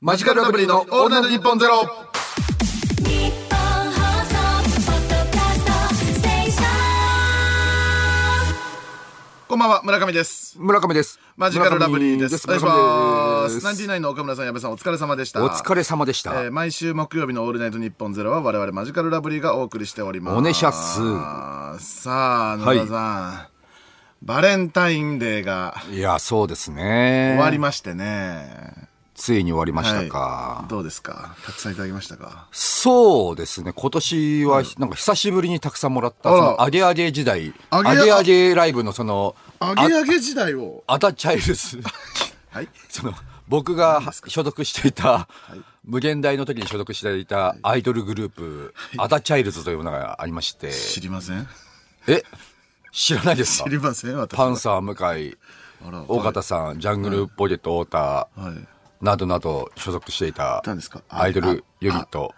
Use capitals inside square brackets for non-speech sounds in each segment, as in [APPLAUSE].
マジカルラブリーのオールナイトニッポンゼロこんばんは、村上です。村上です。マジカルラブリーです。お願いし村ます。ナインティナインの岡村さん、矢部さん、お疲れ様でした。お疲れ様でした。えー毎週木曜日のオールナイトニッポンゼロは我々マジカルラブリーがお送りしております。お願いしますさあ、野田さん、バレンタインデーがいや、そうですね。終わりましてね。ついに終わりましたか。どうですか？たくさんいただきましたか？そうですね。今年は、なんか久しぶりにたくさんもらった、その、アゲアゲ時代、アゲアゲライブのその、アゲアゲ時代を。アダチャイルズ。[LAUGHS] はい。その、僕が所属していた、無限大の時に所属していたアイドルグループ、アダチャイルズというものがありまして、知りません？え？知らないですか？知りませんパンサー向井、尾形さん、ジャングルポケット太田、はい。などなど所属していた何ですか？アイドルユニット、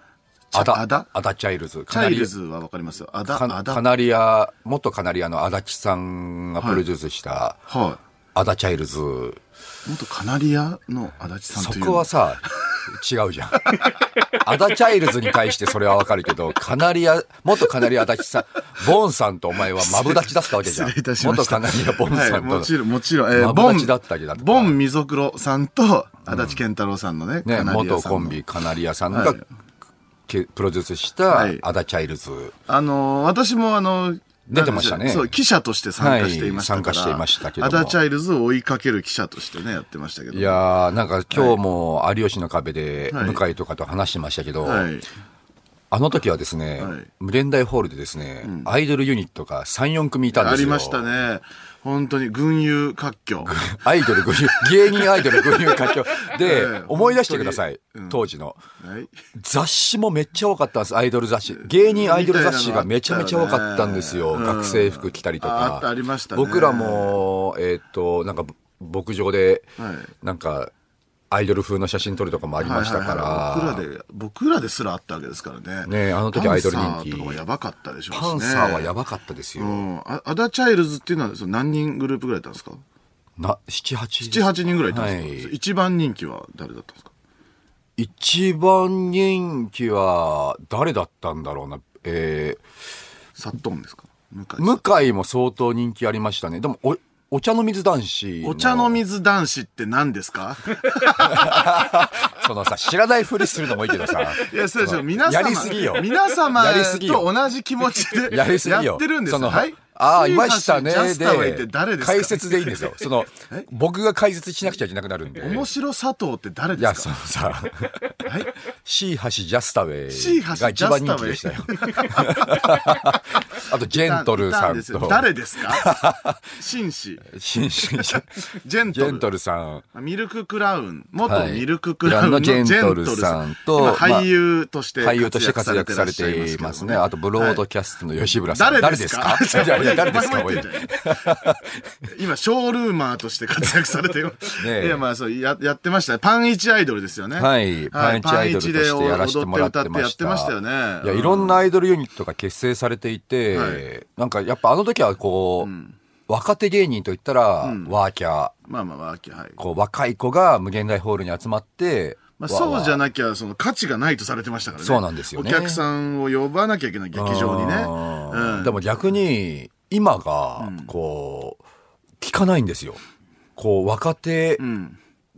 あアダ、アダアダチャイルズ。チャイルズはわかりますよ。アダ、カアダ。カナリア、元カナリアの安達さんがプロデュースした、はアダチャイルズ。い。元カナリアの安達さんそという。こはさ、違うじゃん。[LAUGHS] アダチャイルズに対してそれはわかるけど、カナリア、元カナリア安達さん、ボンさんとお前はマブダチだったわけじゃん。失礼いたしました。元カナリアボンさんと。はい、もちろん、もちろん、えー、マブダチだったわけだボン・ミゾクロさんと、安達健太郎さんのね、ね、元コンビカナリアさんが、はいけプロデュースしたはいアダチャイルズ。あのー私もあのー出てましたねそう、記者として参加していましたから、はい参加していましたけどもアダチャイルズを追いかける記者としてね、やってましたけど。いやー、なんか今日も有吉の壁ではい向井とかと話してましたけど、はい。あの時はですね、はい無限大ホールでですね、アイドルユニットが3、4組いたんですよ。ありました。ね。本当に群雄割拠。アイドル群雄、芸人アイドル群雄割拠。で、ええ思い出してください、当時の。はい。雑誌もめっちゃ多かったんです、アイドル雑誌。芸人アイドル雑誌がめちゃめちゃ多かったんですよ。よね学生服着たりとああか。ったありましたね僕らも、えーっと、なんか、牧場で、はいなんか、アイドル風の写真撮るとかもありましたから。はいはいはい僕らで、僕らですらあったわけですからね。ねえあの時アイドル人気パンサーとかもやばかったでしょうしね。パンサーはやばかったですよ。うん。あアダチャイルズっていうのはその何人グループぐらいいたんですか？な、七八7、8人ぐらいいたんですか、はい一番人気は誰だったんですか？一番人気は誰だったんだろうな？えサットンですか？向井も相当人気ありましたね。でも、お、お茶の水男子。お茶の。水男子って何ですか？[LAUGHS] そのさ、知らないふりするのもいいけどさ。いや、そうでしょ。皆様、やりすぎよ。皆様と同じ気持ちでやってるんですよ。はい。ああ、いましたね。で、解説でいいんですよ。[LAUGHS] その、僕が解説しなくちゃいけなくなるんで。面白佐藤って誰いや、ですか？そのさ、はい？シーハシジャスタウェイが一番人気でしたよ。[LAUGHS] あと、ジェントルさんと、誰ですか？紳士。紳士、ジジェントル。ェントルさん。ミルククラウン、元はいミルククラウンのジェントルさんと今俳優として俳優として活躍されていますね。あと、ブロードキャストの吉村さん。誰ですか？[LAUGHS] 誰ですかお前も言ってんじゃん今、ショールーマーとして活躍されてる。[LAUGHS] えいや、まあ、そう、や、やってましたね。パンイチアイドルですよね。はい。パンチアイドルとしてやらせてもらってました。踊って歌ってやってましたよね。いや、いろんなアイドルユニットが結成されていて、はいなんかやっぱあの時はこう、若手芸人といったら、ワーキャー、まあまあ、わき、はい。こう若い子が無限大ホールに集まって、まあ、そうじゃななきゃ、その価値がないとされてましたからね。そうなんですよねお客さんを呼ばなきゃいけない劇場にね。うんでも逆に、今が、こう、聞かないんですよ。こう、若手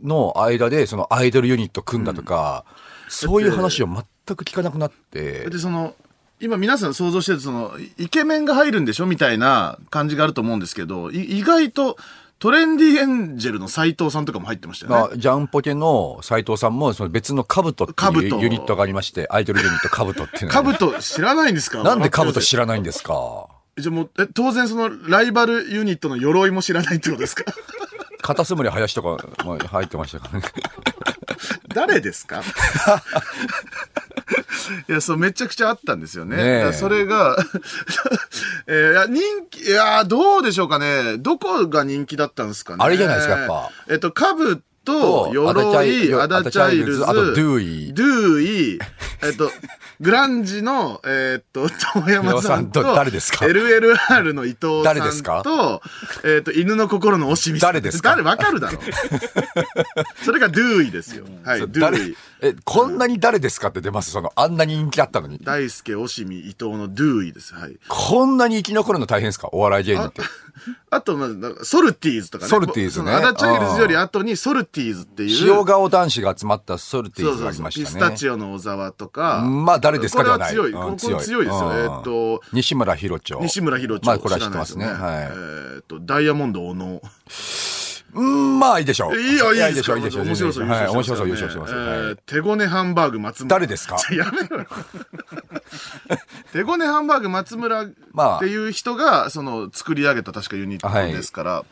の間で、そのアイドルユニット組んだとか、そういう話を全く聞かなくなって、で、その、今皆さん想像してるその、イケメンが入るんでしょみたいな感じがあると思うんですけど、い意外とトレンディエンジェルの斎藤さんとかも入ってましたよね。がジャンポケの斎藤さんも、その別のカブトっていうユニットがありまして、アイドルユニットカブトっていうのがカブト知らないんですか？なんでカブト知ららないんですか？じゃあもう、え、当然その、ライバルユニットの鎧も知らないってことですか？カタツムリ林とかも入ってましたからね。誰ですか？[LAUGHS] いや、そう、めちゃくちゃあったんですよね。ねそれが、[LAUGHS] えーいや、人気、いや、どうでしょうかね。どこが人気だったんですかね。あれじゃないですかやっぱ。えっと、カブと、鎧、アダチャイルズ、あとドゥーイドゥーイ、えっと、グランジの、えっと、[LAUGHS] 遠山さんと、誰ですか？LLR の伊藤さんと、誰ですか？えっと、犬の心の押見さん。誰ですか？誰わかるだろう。[LAUGHS] それがドゥーイですよ。はい、ドゥ誰ーイ。え、こんなに誰ですかって出ます？その、あんなに人気あったのに。大輔、押見、伊藤のドゥーイです。はい。こんなに生き残るの大変ですか？お笑い芸人って。[LAUGHS] あと、まあ、ソルティーズとかね。ソルティーズねアダチャイルズより後にソルティーズっていう。塩顔男子が集まったソルティーズがあそうそうそう。りましたね。ピスタチオの小沢とか。まあ誰ですかではない。これは強い。うんこれ強いですよ。うんえーっと、西村博長。西村博長。まあこれは知ってますね。はい。えーっと、ダイヤモンド小野。うん、まあいいでしょう。いいよ、いいやでしょう、いい面でしょう。白そう、はい、面白そう、優優勝勝しててます手ごねハンバーグ松村。誰ですか？[LAUGHS] やめろよ。[LAUGHS] 手ごねハンバーグ松村まあっていう人が、その、作り上げた確かユニットですから。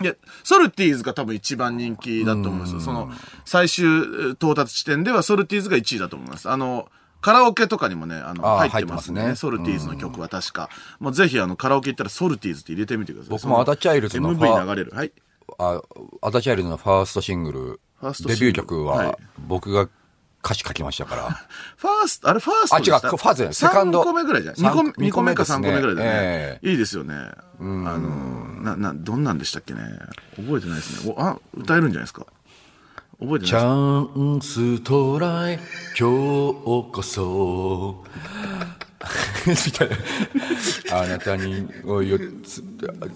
いや、ソルティーズが多分一番人気だと思いますよ。その、最終到達地点ではソルティーズが1位だと思います。あの、カラオケとかにもね、あの、入ってますね。ソルティーズの曲は確か。もうぜひ、あの、カラオケ行ったらソルティーズって入れてみてください。僕もアダチャイルズの MV 流れる。はい。あ、アダチャイルズのファーストシングルデビュー曲は僕が歌詞書きましたから。[LAUGHS] ファースト、あれファーストあ違うファーストセカンド3個目ぐらいじゃん。2三個目、二個目か3二個目ぐらいだね。えいいですよね。あの、な、な、どんなんでしたっけね？覚えてないですね。おあ、歌えるんじゃないですか？覚えてチないャンストライ、今日こそ。[LAUGHS] みたいな。あなたにお四つ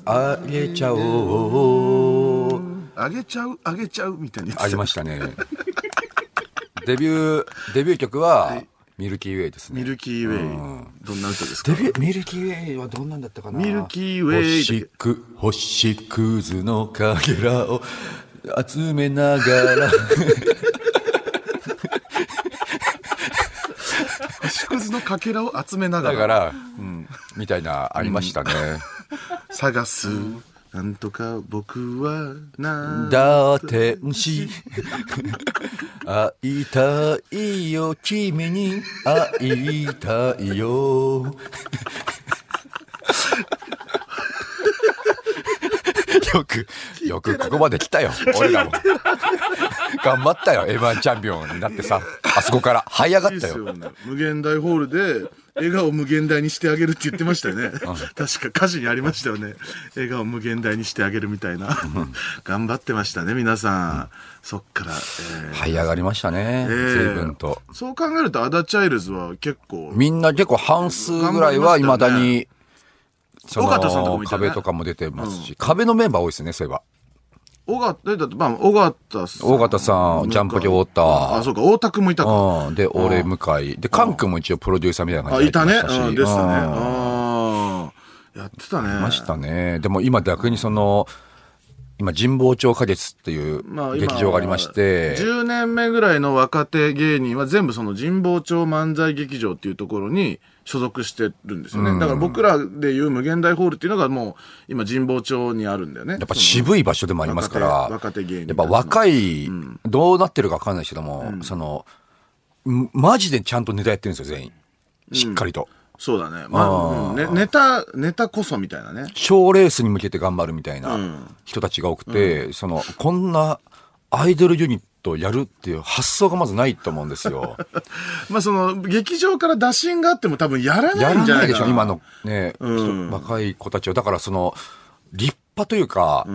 あげちゃおう。あげちゃう、あげちゃうみたいなやつ。ありましたね。デビュー、デビュー曲は、ミルキーウェイですね。ミルキーウェイ。どんな歌ですか？デビュー、ミルキーウェイはどんなんだったかな？ミルキーウェイ星く、星屑のかけらを集めながら。星屑のかけらを集めなが。だからら、みたいな、ありましたね。探す。なんとか僕はな。だ天使会いたいよ君に会いたいよ [LAUGHS] よくよくここまで来たよ俺らも頑張ったよ M1 チャンピオンになってさあそこから這い上がったよですよね。無限大ホールで、笑顔無限大にしてあげるって言ってましたよね。確か歌詞にありましたよね。笑顔無限大にしてあげるみたいな。頑張ってましたね、皆さん。そっから、えー這い上がりましたねえー随分とそう考えると、アダチャイルズは結構、みんな結構半数ぐらいはいまだに、そ尾形さんとかもの壁とかも出てますし、壁のメンバー多いですね、そういえば。尾形、だって、まあ、尾形さん。尾形さんジャンポケ太田あ、そうか、大田くんもいたか。うん。で、俺、向井。で、カン君も一応プロデューサーみたいな感あ、じでいたね。うん、でしたね。うんああ。やってたね。ましたね。でも今逆にその、今、神保町花月っていう劇場がありまして、10年目ぐらいの若手芸人は全部その神保町漫才劇場っていうところに所属してるんですよね。だから僕らでいう無限大ホールっていうのがもう今神保町にあるんだよね。やっぱ渋い場所でもありますから、若手芸人やっぱ若い、どうなってるかわかんないですけども、その、んマジでちゃんとネタやってるんですよ、全員。しっかりと。そうだね。まあ、うんね、ネタ、ネタこそみたいなね。賞レースに向けて頑張るみたいな人たちが多くて、その、こんなアイドルユニッやるっていう発想がまずないと思うんですよ。[LAUGHS] まあその、劇場から打診があっても多分やらなやいんじゃないでしょ、今のね、人若い子たちは。だからその、立派というか、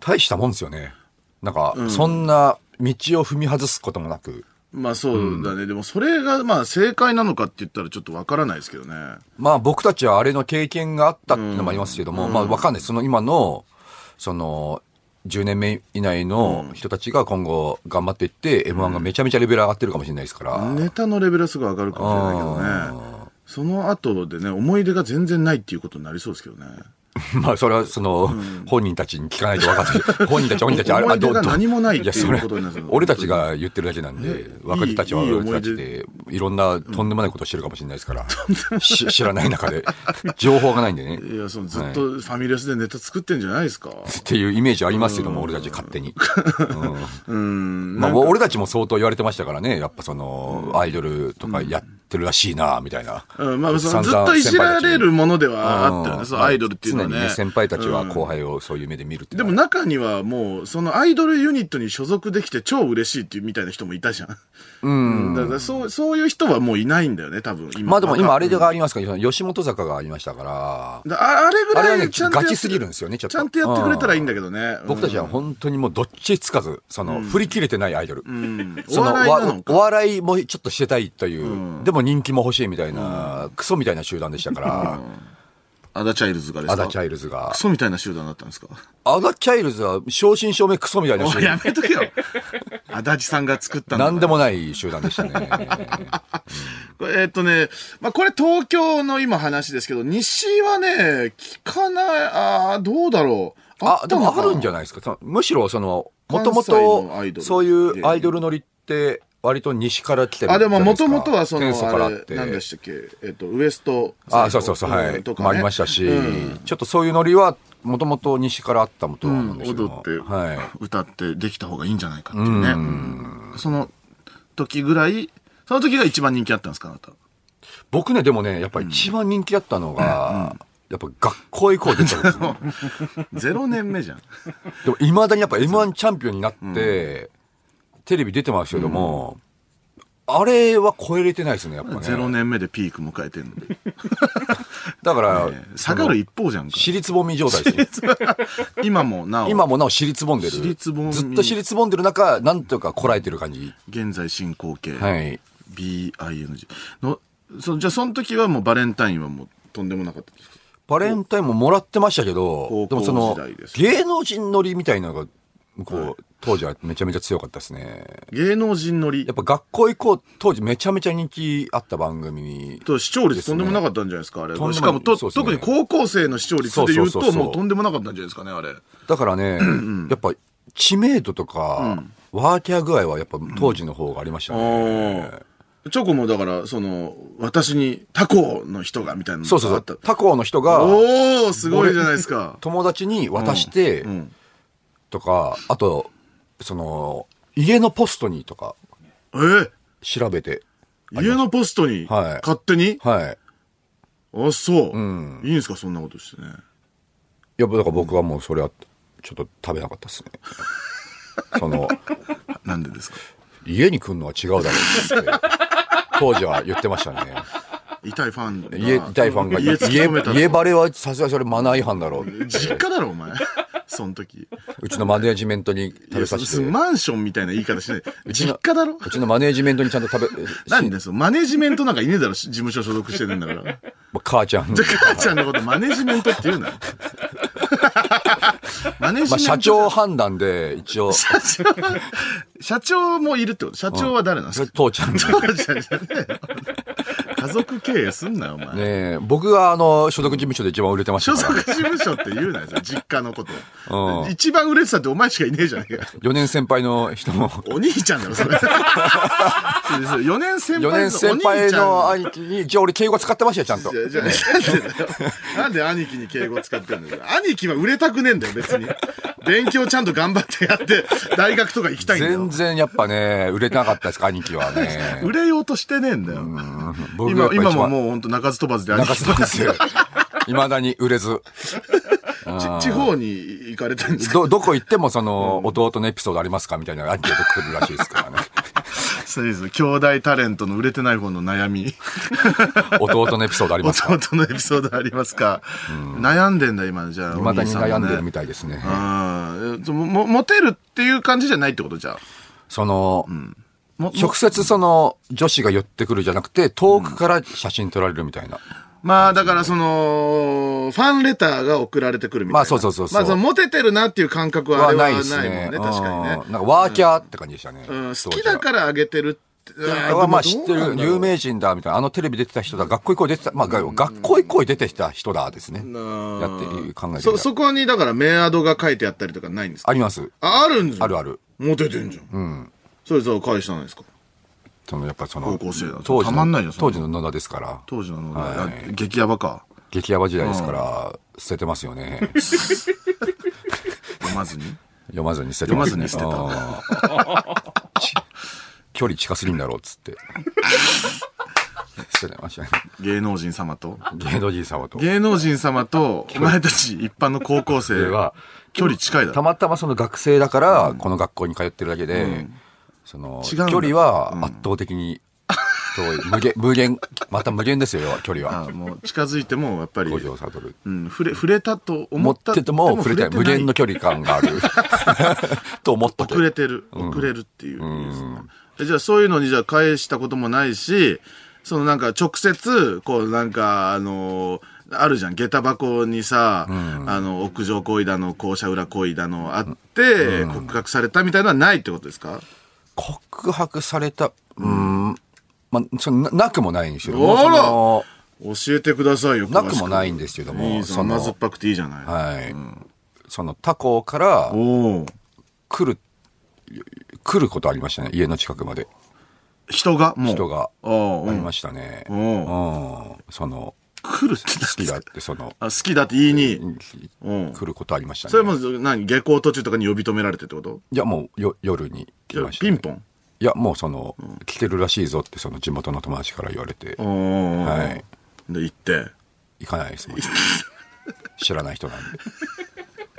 大したもんですよね。なんか、そんな道を踏み外すこともなく、まあそうだね。でもそれがまあ正解なのかって言ったらちょっとわからないですけどね。まあ僕たちはあれの経験があったっていうのもありますけども、まあわかんない。その今の、その、10年目以内の人たちが今後頑張っていって、M1 がめちゃめちゃレベル上がってるかもしれないですから。ネタのレベルはすごい上がるかもしれないけどね。その後でね、思い出が全然ないっていうことになりそうですけどね。[LAUGHS] まあそれはその、本人たちに聞かないと分かって、[LAUGHS] 本人たち、本人たち、あれ、どど何もないっていうことになる俺たちが言ってるだけなんで、若手たちは俺たちで、いろんなとんでもないことしてるかもしれないですから、し知らない中で、情報がないんでね。いや、そのずっとファミレスでネタ作ってんじゃないですか。っていうイメージありますけども、俺たち勝手に。[LAUGHS] うん。まあ、俺たちも相当言われてましたからね、やっぱその、アイドルとかやっってるらしいな、みたいな。うん、まあ、そのずっといじられるものではあったよね、うんそのアイドルっていうのはね。常にね、先輩たちは後輩をそういう目で見るっていうでのはも中にはもう、そのアイドルユニットに所属できて超嬉しいっていうみたいな人もいたじゃん。うん。だからそう、そういう人はもういないんだよね、多分。今まあでも今あれでがありますから、吉本坂がありましたから、だああれぐらいあれはねちゃんとやってガチすぎるんですよねちょっとちゃんとやってくれたらいいんだけどね。僕たちは本当にもうどっちつかず、その、振り切れてないアイドル。そおの笑いなのかわお笑いもちょっとしてたいという、でも人気も欲しいみたいな、クソみたいな集団でしたから、[LAUGHS] アダチャイルズがですか？アダチャイルズがク。ソみたいな集団だったんですか？アダチャイルズは正真正銘クソみたいな集団や。めとけよ。[LAUGHS] アダチさんが作ったんなんでもない集団でしたね。[LAUGHS] えーっとね、まあ、これ東京の今話ですけど、西はね、聞かない、ああ、どうだろう。あ、でもあるんじゃないですか。そむしろその、もともと、ルそういうアイドル乗りって、割と西から来てるあ、でも、もともとはその、あれ。何でしたっけ、えっと、ウエスト。あそうそうそう、はい。とか、ね。もありましたし、うんちょっとそういうノリは、もともと西からあったもとは思うんですけど、踊って、はい。歌ってできた方がいいんじゃないかっていうね。うんその時ぐらい、その時が一番人気あったんですか、あなた。僕ね、でもね、やっぱり一番人気だったのが、やっぱ学校以降出たんですね。[LAUGHS] ゼロ年目じゃん。でも、未だにやっぱ M1 チャンピオンになって、テレビ出てますけども、あれは超えれてないですね、やっぱね。ゼロ年目でピーク迎えてんのに。[LAUGHS] だから、下がる一方じゃんか。尻つぼみ状態ですよ。[LAUGHS] 今もなお、今もなお尻つぼんでる。尻つぼみずっと尻つぼんでる中、なんとかこらえてる感じ。現在進行形。はい。BING。の、そじゃあその時はもうバレンタインはもうとんでもなかったですか？バレンタインももらってましたけど高、校でもその時代です、芸能人乗りみたいなのが、こう、当時はめちゃめちゃ強かったですね。芸能人乗りやっぱ学校行こう、当時めちゃめちゃ人気あった番組。と視聴率とんでもなかったんじゃないですか、あれ。しかもと、ね特に高校生の視聴率で言うともうとんでもなかったんじゃないですかね、あれ。だからね、やっぱ知名度とか、ワーキャー具合はやっぱ当時の方がありましたね。チョコもだから、その、私にタコの人がみたいなのそうそうそう。他校の人が、おー、すごいじゃないですか。友達に渡して、んとか、あと、その、家のポストにとかえ？ー調べて、家のポストに、はい勝手に？はい。あ、そう。んいいんですか、そんなことしてね。いや、だから僕はもうそれは、ちょっと食べなかったですね。[LAUGHS] その、なんでですか？家に来るのは違うだろうって、当時は言ってましたね。痛いファンが。家、痛いファンが、家家バレはさすがにそれマナー違反だろう。実家だろ、お前。その時。うちのマネージメントに食べさせて。うマンションみたいな言い方しない。ちの実家だろ？ちのマネージメントにちゃんと食べ、[LAUGHS] なんですよ。マネジメントなんかいねえだろ、事務所所属してるんだから。母ちゃん。あ母ちゃんのことマネジメントって言うなよ。[LAUGHS] マネジメント。まあ、社長判断で、一応、社長社長もいるってこと？社長は誰なんですか、父ちゃんで。父ちゃんじゃねえよ家族経営すんなよ、お前。ねえ僕があの、所属事務所で一番売れてまし所たから。属事務所って言うなよ、実家のこと。うん一番売れてたってお前しかいねえじゃねえかよ。4年先輩の人も、お兄ちゃんだろ、それ。[LAUGHS] 4年先輩4年先輩の兄貴に、じゃあ俺敬語使ってましたよ、ちゃんと。じゃあじゃあなんでだよ。なんで兄貴に敬語使ってんだよ。兄貴は売れたくねえんだよ、別に。勉強ちゃんと頑張ってやって、大学とか行きたいんだよ全。然やっぱね、売れてなかったですか、兄貴はね。[LAUGHS] 売れようとしてねえんだよ。僕今、今もう、もう本当鳴かず飛ばずで兄中貴津なんですよ。[LAUGHS] 未だに売れず。ち地方に行かれたんですか？ど、どこ行ってもその、弟のエピソードありますかみたいなアンケート来るらしいですからね。[LAUGHS] そうです。兄弟タレントの売れてない方の悩み。[LAUGHS] 弟のエピソードありますか？弟のエピソードありますか、悩んでんだ、今、じゃあ。未だに悩んでるみたい。ですね。ああ、も、もモテるっていう感じじゃないってことじゃあ。その、も直接その、女子が寄ってくるじゃなくて、遠くから写真撮られるみたいな。まあ、だからその、ファンレターが送られてくるみたいな。まあそうそうそうそうまあ、その、モテてるなっていう感覚はあはれはないもんね。ね。確かにねうん。なんかワーキャーって感じでしたね。うん、好きだからあげてるって。はまあ知ってる、有名名人だ、みたいな。あのテレビ出てた人だ、学校行こい出てた、まあが学校行こい出てきた人だですね。やっていう考えてそ、そこにだからメアドが書いてあったりとかないんですか？あります。あ、あるんですあるある。モテてんじゃん。うん。それさ、返したんですか？そのやっぱその、高校生だと当時たまんないよ当時の野田ですから、当時のの、はいあ激ヤバか。激ヤバ時代ですから、捨ててますよね。[LAUGHS] 読まずに？読まずに捨ててます、ね。読まずに捨てた。[LAUGHS] 距離近すぎんだろうっつって。失礼ましたね。芸能人様と？芸能人様と。芸能人様と、お前たち一般の高校生では、距離近いだろ。たまたまその学生だから、この学校に通ってるだけで、うんだ距離は圧倒的に遠い。無限、無限、また無限ですよ、要は距離は。あもう近づいても、やっぱり、五条悟。うん、触れ、触れたと思持ったってても触れ。無限の距距離感がある。[LAUGHS] と思っとけ。遅れてる。遅れるっていうじゃあそういうのにじゃあ返したこともないし、そのなんか直接、こうなんか、あのあるじゃん。下駄箱にさ、あの、屋上行為だの、校舎裏行為だのあって、告白されたみたいなのはないってことですか？告白された、うん、まあ、そのななくもないんですけどあらも、そ教えてくださいよ。なくもないんですけどもいいぞそのっぱくていいじゃない。の、はい。その他校から。来る、来ることありましたね、家の近くまで。人が？もう。人がありましたね。おうん。その、来る好きだって、その、[LAUGHS] あ、好きだって言いに。うん。来ることありましたね。それも何？下校途中とかに呼び止められてってこと？いや、もうよ夜に来ました、ピンポン？いや、もうその、来てるらしいぞって、その地元の友達から言われて、はい。で、行って？行かないですもん。[LAUGHS] 知らない人なん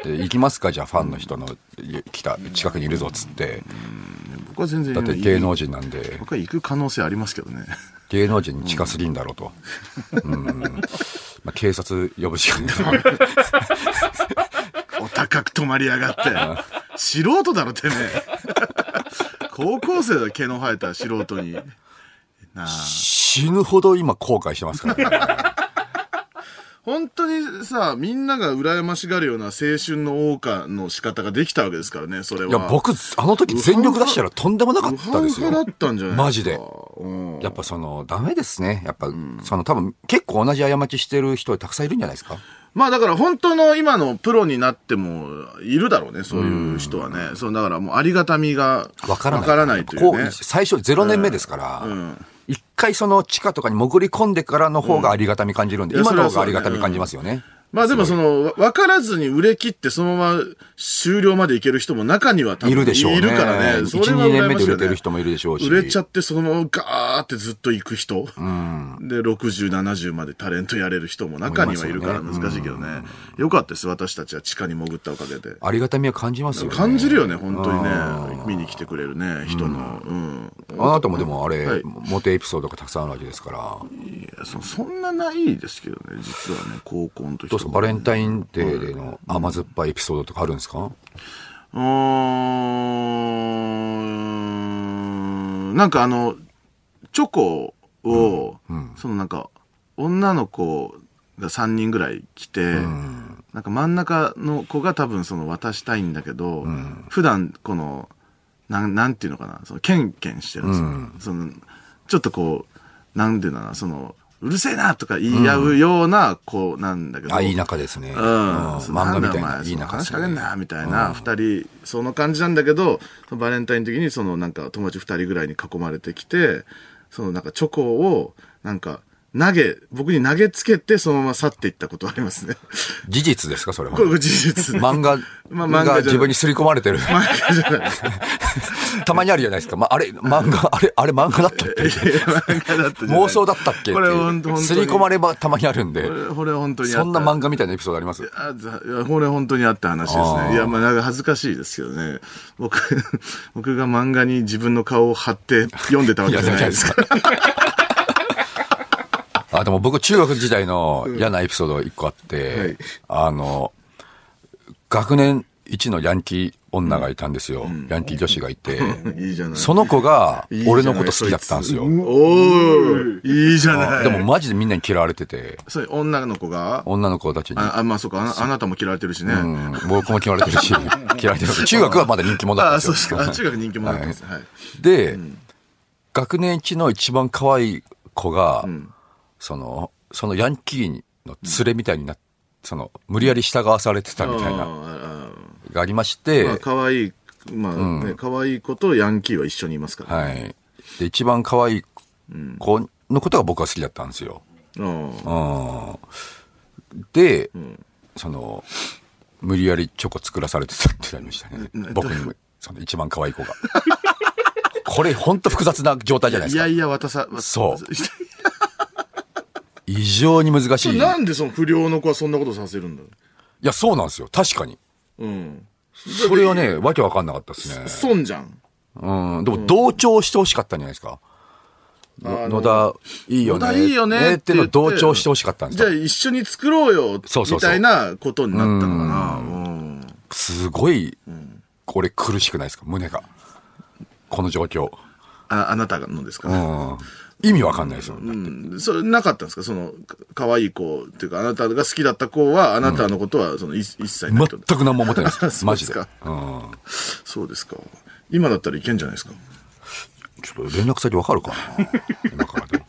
で。で、行きますか？じゃあファンの人のい来た、近くにいるぞっつって。僕は全然だって芸能人なんで、僕は行く可能性ありますけどね。芸能人に近すぎんだろうと。[LAUGHS] うん。まあ、警察呼ぶしかない。お高く泊まりやがって。素人だろ、てめえ。高校生だ、毛の生えた素人に。なあ。死ぬほど今後悔してますからね。本当にさ、みんなが羨ましがるような青春の謳歌の仕方ができたわけですからね、それは。いや、僕、あの時全力出したらとんでもなかったですよウハウハ。だったんじゃないマジでうんやっぱその、ダメですね。やっぱ、その多分、結構同じ過ちしてる人たくさんいるんじゃないですか？まあだから本当の今のプロになってもいるだろうね、そういう人はね。そう、だからもうありがたみがわからない。わからないというこね。最初0年目ですから、一回その地下とかに潜り込んでからの方がありがたみ感じるんで、うん今の方がありがたみ感じますよね。まあでもその、わわからずに売れ切ってそのまま終了までいける人も中には多分いるでしょうね。いるからね。1、それは2年目で売れてる人もいるでしょうし。売れちゃってそのままガーってずっと行く人。で、60、70までタレントやれる人も中にはいるから難しいけどね。よかったです、私たちは地下に潜ったおかげで。ありがたみは感じますよね。感じるよね、本当にね。見に来てくれるね、人の。うん。あなたもでもあれ、はいモテエピソードがたくさんあるわけですから。いやそそんなないですけどね、実はね、高校の時どうですかバレンタインデーでの甘酸っぱいエピソードとかあるんですか、うーん、なんかあの、チョコを、そのなんか、女の子が3人ぐらい来て、なんか真ん中の子が多分その渡したいんだけど、普段この、なん、なんていうのかな、その、ケンケンしてるんですよ。その、ちょっとこう、なんていうのかな、その、うるせえなとか言い合うような子なんだけど。あ、いい仲ですね。うん。漫画みたいな、いい仲。話しかけんな、みたいな、二人、その感じなんだけど、バレンタインの時に、そのなんか友達二人ぐらいに囲まれてきて、そのなんかチョコを、なんか、投げ、僕に投げつけて、そのまま去っていったことありますね。事実ですかそれはこ。れ事実。漫画まあ漫画自分に刷り込まれてる。漫画じゃない。[LAUGHS] たまにあるじゃないですか。まあ、あれ、漫画、あれ、あれ漫画だったっけ？漫画だった妄想だったっけこれ本当刷り込まればたまにあるんでこ。れこれ本当に。そんな漫画みたいなエピソードあります？いやこれ本当にあった話ですね。いや、まあなんか恥ずかしいですけどね。僕、僕が漫画に自分の顔を貼って読んでたわけじゃないですか。あ、でも僕中学時代の嫌なエピソード一個あって、はいあの、学年一のヤンキー女がいたんですよ。ヤンキー女子がいて、[LAUGHS] いいじゃない。その子が俺のこと好きだったんですよ。おーいいじゃない。でも、マジでみんなに嫌われてて、それ女の子が？女の子たちに。あ、あまあそうかあな、あなたも嫌われてるしね。うん、僕も嫌われてるし、[LAUGHS] 嫌われてる。中学はまだ人気者だったあ、んですよ。そうですか。あ中学人気者だったんです。はい。で、学年一の一番可愛い子が、その、そのヤンキーの連れみたいになっその、無理やり従わされてたみたいな、がありまして、まあ、可愛い、まあ、ね、可愛い子とヤンキーは一緒にいますから。はい。で、一番可愛い子のことが僕は好きだったんですよ。うんうん。で、その、無理やりチョコ作らされてたってなりましたね。僕にも、その一番可愛い子が。これ、ほんと複雑な状態じゃないですか。いやいや、渡さ、そう異常に難しい。いなんでその不良の子はそんなことさせるんだよ。や、そうなんですよ。確かに。うん。それはね、わけわかんなかったですね。損じゃん。うん。でも、同調してほしかったんじゃないですか。野田、いいよね。野田いいよねってのを同調してほしかったんですよ。じゃあ一緒に作ろうよ、そうそうみたいなことになったのかな。うんすごい、これ苦しくないですか？胸が。この状況。あ、あなたのですか、うん。意味わかんないですよ。うん、それなかったんですか？その、か可愛い子っていうか、あなたが好きだった子は、あなたのことは、その、い一切ないと。全く何も思ってないです。[LAUGHS] そうマジで。うん。そうですか。今だったらいけんじゃないですか？ちょっと連絡先わかるかな？[LAUGHS] 今からでも。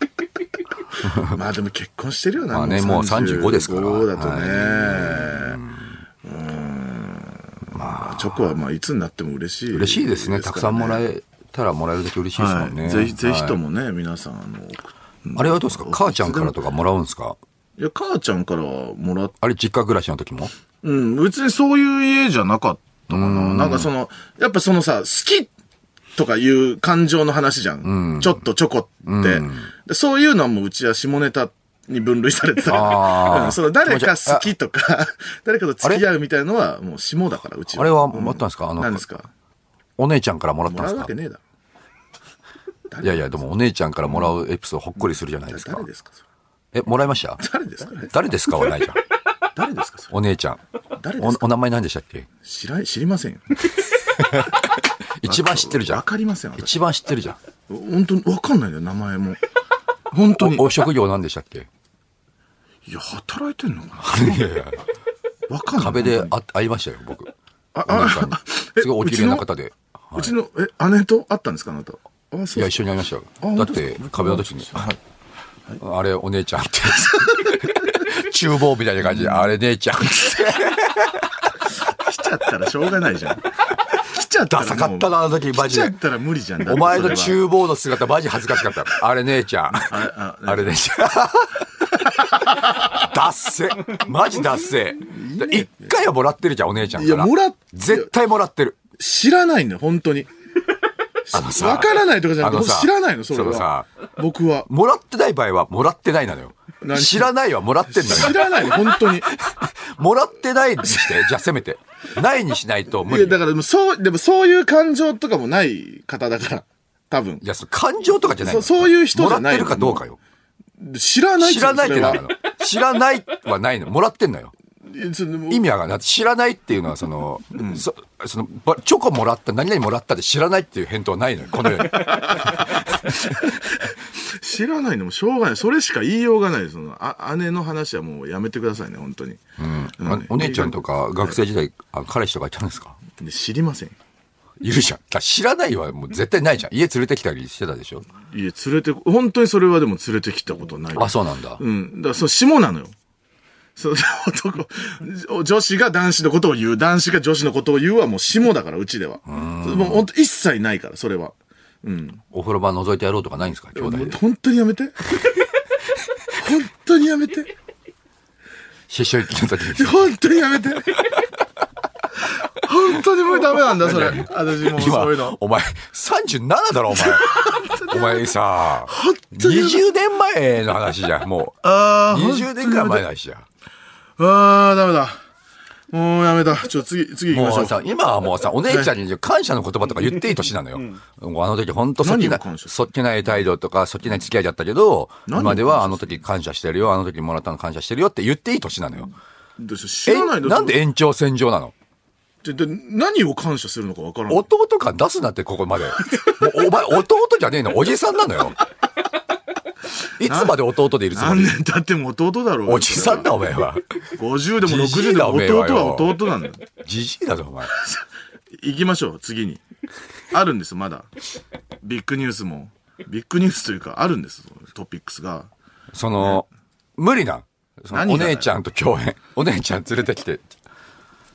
まあでも結婚してるよな。まあねもう35ですから35だとね。うん。まあ、チョコはまあいつになっても嬉しい、嬉しいですね。たくさんもらえたらもらえるだけ嬉しいですもんね。はい。ぜひ、ぜひとはいもね、皆さん、あの、あれはどうですか？母ちゃんからとかもらうんですか？いや、母ちゃんからもらっあれ実家暮らしの時も？うん、別にそういう家じゃなかったかな。なんかその、やっぱそのさ、好きとかいう感情の話じゃん。ちょっとチョコって、でそういうのはもううちは下ネタに分類されてた。から。[LAUGHS] その誰か好きとか、[LAUGHS] 誰かと付き合うみたいのはもう下だから、うちは。あれはうん。もらったんですか？あの何ですか？お姉ちゃんからもらっもたんですか？いやいや、でもお姉ちゃんからもらうエピソードほっこりするじゃないですか誰。ですかそえ、れもらいました？誰ですか？誰ですかはないじゃん？誰ですかそれ？お姉ちゃん。誰ですか？おお名前何でしたっけ？知ら、知りませんよ。[LAUGHS] 一番知ってるじゃわん。かりません、私。一番知ってるじゃん。本当にわかんないよ、名前も。本当に。おお職業何でしたっけ？いや、働いてんのかな？いやいやわかんない。壁であ会いましたよ、僕。あ、あ、すごいお綺麗な方で。うちの、え、姉と会ったんですかあなた？あ、そういや、一緒に会いましたよ。あだって、壁の時に、はい。あれ、お姉ちゃんって。[LAUGHS] 厨房みたいな感じで、あれ、姉ちゃんって。[LAUGHS] 来ちゃったらしょうがないじゃん。来ちゃったらダもう。サかったな、あの時、マジで来ちゃっ。たら無理じゃん。だってお前のそれは厨房の姿、マジ恥ずかしかった。あれ、姉ちゃん。あああれ、姉ちゃん。[LAUGHS] ダッセ。マジダッセ。一回はもらってるじゃん、お姉ちゃんから。いやもらっ絶対もらってる。知らないんだよ、本当に。[LAUGHS] わからないとかじゃなくて、知らないの、それは。僕は。もらってない場合は、もらってないなのよ。何？知らないはもらってんのよ。知らないの、本当に。[LAUGHS] もらってないにして、じゃあせめて。ないにしないと無いや、理。だから、そう、でもそういう感情とかもない方だから。多分い。や、感情とかじゃないのそそういう人じゃないのもらってるかどうかよ。知らない知らないってなの知らないはないの。もらってんのよ。意味わかんない。知らないっていうのは、その、そその、ばチョコもらった、何々もらったで知らないっていう返答はないのよ。この世に。知らないのもしょうがない。それしか言いようがない。その、あ、姉の話はもうやめてくださいね、本当に。うんあお姉ちゃんとか学生時代、あ彼氏とかいたんですか？で知りません。いるじゃん。知らないはもう絶対ないじゃん。家連れてきたりしてたでしょ？いや、連れて、本当にそれはでも連れてきたことはない。あ、そうなんだ。うん。だから、そう、下なのよ。そう、男、女子が男子のことを言う、男子が女子のことを言うはもう下だから、うちでは。もう本当一切ないから、それは。お風呂場覗いてやろうとかないんですか兄弟で？本当にやめて。本当にやめて。思春期の時に。本当にやめて。本当にもうダメなんだ、それ。私もう今そういうの。、お前、37だろ、お前。お前さ、20年前の話じゃん、もう。あー20年くらい前の話じゃん。あー、ダメだ。もうやめた。ちょ、次、次行きましょう。もうさ、今はもうさ、お姉ちゃんに感謝の言葉とか言っていい年なのよ。あの時本当そっけな何を感謝そっけない態度とか、そっけない付き合いだったけど、今ではあの時感謝してるよ、あの時もらったの感謝してるよって言っていい年なのよ。どうしよう知らないなんで延長線上なの？でで何を感謝するのかわからない。弟感出すなって、ここまで。お前、弟じゃねえの、おじさんなのよ。いつまで弟でいるつもり？何年経っても弟だろうがおじさんだ、お前は。50でもじじ60でも弟はよ弟なんだよ。じじいだぞ、お前。[LAUGHS] 行きましょう、次に。あるんです、まだ。ビッグニュースも。ビッグニュースというか、あるんです、トピックスが。その、無理なお姉ちゃんと共演。お姉ちゃん連れてきて。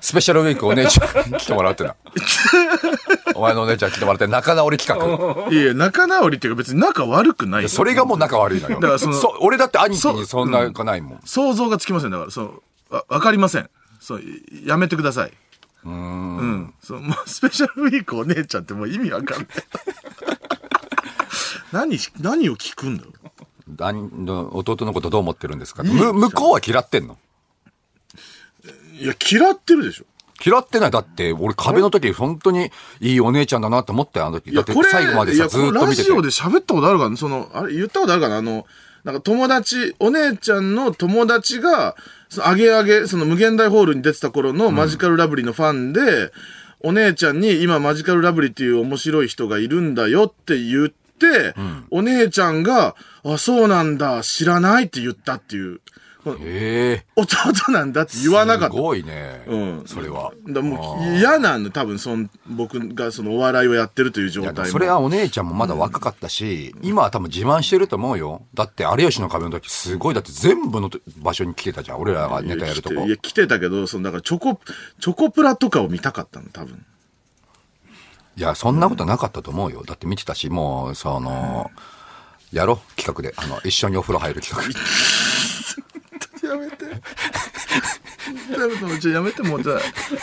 スペシャルウィークお姉ちゃん [LAUGHS] 来てもらうってな。お前のお姉ちゃん来てもらって仲直り企画。いや仲直りっていうか別に仲悪くないよ。それがもう仲悪いのよ。だからその俺だって兄貴にそんなかないもん。想像がつきません。だから、そう、わ、わかりません。そう、やめてください。うん。うん。そう、もうスペシャルウィークお姉ちゃんってもう意味わかんない。[LAUGHS] 何し、何を聞くんだろう。弟のことどう思ってるんですか？む向こうは嫌ってんのいや、嫌ってるでしょ。嫌ってない。だって、俺壁の時、本当にいいお姉ちゃんだなって思ったよ、あの時。だって最後までさ、ずーっと見てて。ラジオで喋ったことあるかな？その、あれ、言ったことあるかな？あの、なんか友達、お姉ちゃんの友達が、その、あげあげ、その無限大ホールに出てた頃のマジカルラブリーのファンで、お姉ちゃんに今マジカルラブリーっていう面白い人がいるんだよって言って、お姉ちゃんが、あ、そうなんだ、知らないって言ったっていう。ええ弟なんだって言わなかったす。ごいね。うんそれは。だもう嫌なんだ、多分そん、僕がそのお笑いをやってるという状いや態も。それはお姉ちゃんもまだ若かったし、今は多分自慢してると思うよ。だって、有吉の壁の時すごい、だって全部の場所に来てたじゃん。俺らがネタやるとこい。や、来てたけど、その、だからチョコ、チョコプラとかを見たかったの、多分。いや、そんなことなかったと思うよ。だって見てたし、もう、その、やろう、企画で。あの、一緒にお風呂入る企画。[LAUGHS] やめて。やめて、もう、じゃあやめて、もう、じゃあ、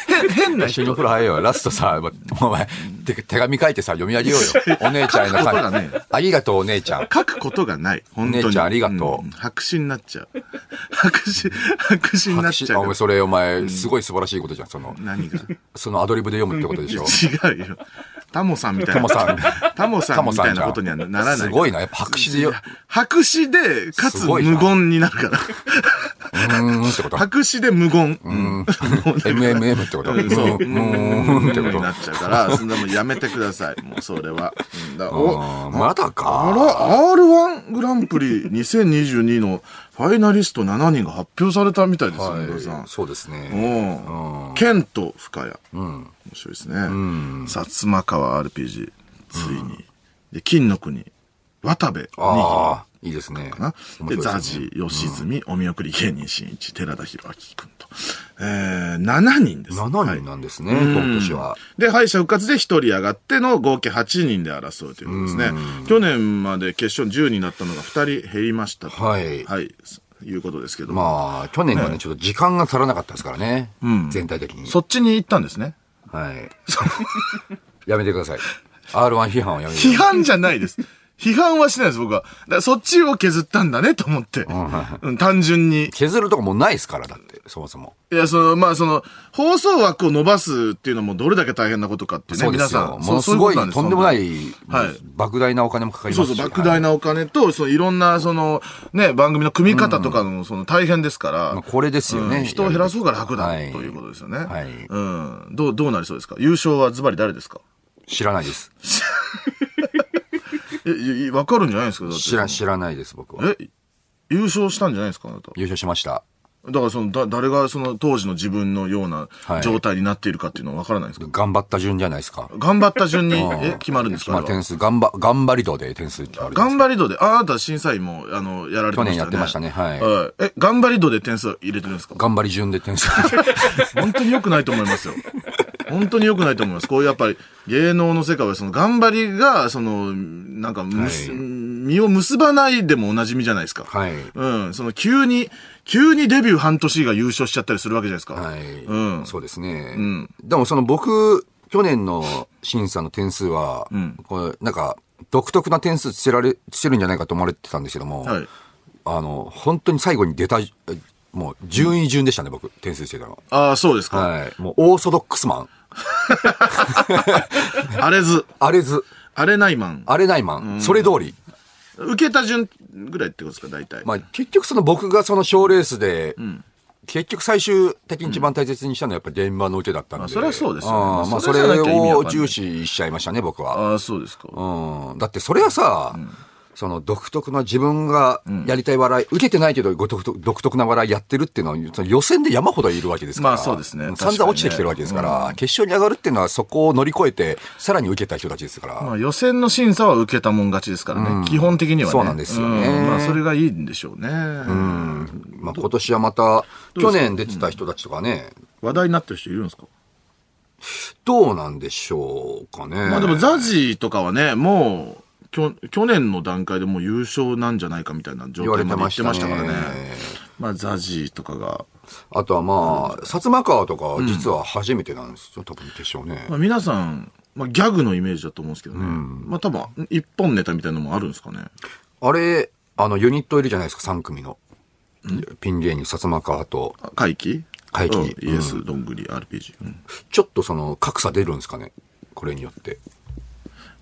変、変な人一緒にお。風呂入るよ。ラストさ、お前、て手紙書いてさ、読み上げようよ。[LAUGHS] お姉ちゃんへの書くことがねありがとう、お姉ちゃん。書くことがない。本当に。姉ちゃんありがとうん白紙になっちゃう。白紙、白紙になっちゃうあお前、。それ、お前、すごい素晴らしいことじゃん。その、何が？そのアドリブで読むってことでしょ。[LAUGHS] 違うよ。タモさんみたいな。タモさんタモさんみたいなことにはならない。すごいな。やっぱ白紙でよ、白紙で、かつ無言になるから。うーんってこと。白紙で無言。MMM ってこと。うんそう。うーんってことにな。っちゃうから、そんなもんやめてください。もうそれは。うんだおまだあか。ら、R1 グランプリ2022のファイナリスト7人が発表されたみたいですよ、野田さん。そうですね。うん。ケント深谷。面白いですね。薩摩川 RPG。ついに。で、金の国。渡部。ああ、いいですね。かな。で、ザジ、吉住、お見送り芸人しんいち、寺田博明君と。えー、7人です。7人なんですね、今年は。で、敗者復活で1人上がっての合計8人で争うということですね。去年まで決勝10人だったのが2人減りましたと。はいはい。いうことですけども。まあ、去年はね、ちょっと時間が足らなかったですからね。全体的に。そっちに行ったんですね。はい。[LAUGHS] やめてください。R1 批判をやめてください。批判じゃないです。批判はしないです、僕は。だからそっちを削ったんだねと思って。うん、単純に。削るとこもうないですから、だって、そもそも。いや、その、まあ、その、放送枠を伸ばすっていうのもどれだけ大変なことかってね、そうですよ。皆さん。ものすごい、そううことんでもない、はい莫大なお金もかかりますし。そうそう、莫大なお金と、そのいろんな、その、ね、番組の組み方とかの、その大変ですから。まあこれですよねうん人を減らそうが楽だ、はいということですよね。はいうん。どう、どうなりそうですか？優勝はズバリ誰ですか？知らないです。[LAUGHS] え、いいわかるんじゃないですか？知ら、知らないです、僕は。え優勝したんじゃないですか？あなた。優勝しました。だからその、だ、誰がその当時の自分のようなはい状態になっているかっていうのはわからないんですか、頑張った順じゃないですか。頑張った順に、え、決まるんですか？まあ点数、頑張、頑張り度で点数決まる。頑張り度で、ああなた審査員も、あの、やられてましたね。去年やってましたねはいえ、頑張り度で点数入れてるんですか？頑張り順で点数。[LAUGHS] 本当に良くないと思いますよ。本当に良くないと思います。こういうやっぱり芸能の世界はその頑張りが、その、なんかむす、はい身を結ばないでもおなじみじゃないですか。はいうん。その急に、急にデビュー半年が優勝しちゃったりするわけじゃないですか。はい。うん。そうですね。んでもその僕、去年の審査の点数は、これなんか、独特な点数つけられ、つけるんじゃないかと思われてたんですけども、はい。あの、本当に最後に出た、えもう順位順でしたね、僕、点数つけたの。ああ、そうですか。はい。もうオーソドックスマン。[LAUGHS] 荒れず、荒れず、荒れないマン。荒れないマン。それ通り。受けた順ぐらいってことですか、大体。まあ、結局その僕がその賞レースで、結局最終的に一番大切にしたのはやっぱり現場の受けだったんで。まあそれはそうですよねあーまあそそれを重視しちゃいましたね、僕は。ああ、そうですか。うん。だってそれはさ、その独特な自分がやりたい笑い、受けてないけど独特独特な笑いやってるっていうのは、その予選で山ほどいるわけですから。まあそうですね散々落ちてきてるわけですから、決勝に上がるっていうのはそこを乗り越えて、さらに受けた人たちですから。まあ予選の審査は受けたもん勝ちですからね。基本的にはね。そうなんですよねうんまあそれがいいんでしょうね。まあ今年はまた、去年出てた人たちとかね、話題になってる人いるんですか？どうなんでしょうかね。まあでもザジーとかはね、もう、去年の段階でもう優勝なんじゃないかみたいな状態まで言ってましたからね。まあザジーとかが。あとはまあ、薩摩川とか実は初めてなんですよ、多分決勝ね。まあ皆さん、まあギャグのイメージだと思うんですけどね。まあ多分、一本ネタみたいなのもあるんですかね。あれ、あの、ユニットいるじゃないですか、3組の。ピン芸人、薩摩川と、回帰回帰うんイエス、どんぐり、RPG。うんちょっとその、格差出るんですかねこれによって。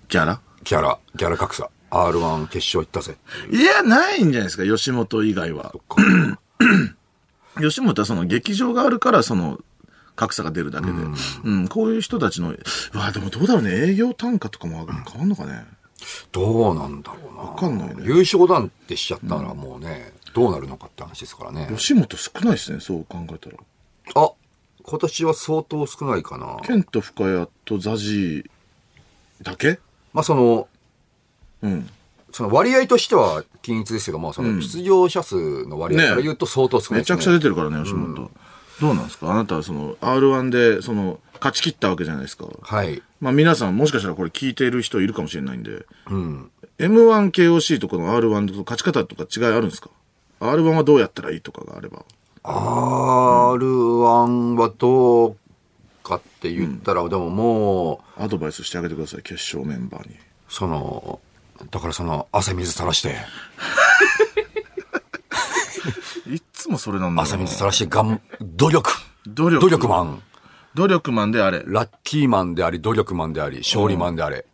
ギャラ？ギャラ、ギャラ格差。R1 決勝行ったぜいう。いや、ないんじゃないですか、吉本以外は。[CLEARS THROAT] 吉本はその劇場があるから、その、格差が出るだけで。うん、こういう人たちの、うわ、でもどうだろうね、営業単価とかも変わんのかね。どうなんだろうな。わかんないね優勝なんてしちゃったらもうね、どうなるのかって話ですからね。吉本少ないですね、そう考えたら。あ、今年は相当少ないかな。ケント深谷とザジーだけ？まあその、うん。その割合としては均一ですけども、その出場者数の割合から言うと相当少ないですね。めちゃくちゃ出てるからね、吉本。どうなんですか？あなたはその、R1 で、その、勝ち切ったわけじゃないですか。はい。まあ皆さんもしかしたらこれ聞いてる人いるかもしれないんで、うん。M1、KOC とこの R1 と勝ち方とか違いあるんですか ?R1 はどうやったらいいとかがあれば。R1 はどうかって言ったら、でももう、アドバイスしてあげてください、決勝メンバーに。その、だからその、汗水垂らして、[LAUGHS] いっつもそれなんだ汗水垂らして、がん、努力。努力。努力マン。努力マンであれ。ラッキーマンであり、努力マンであり、勝利マンであれ、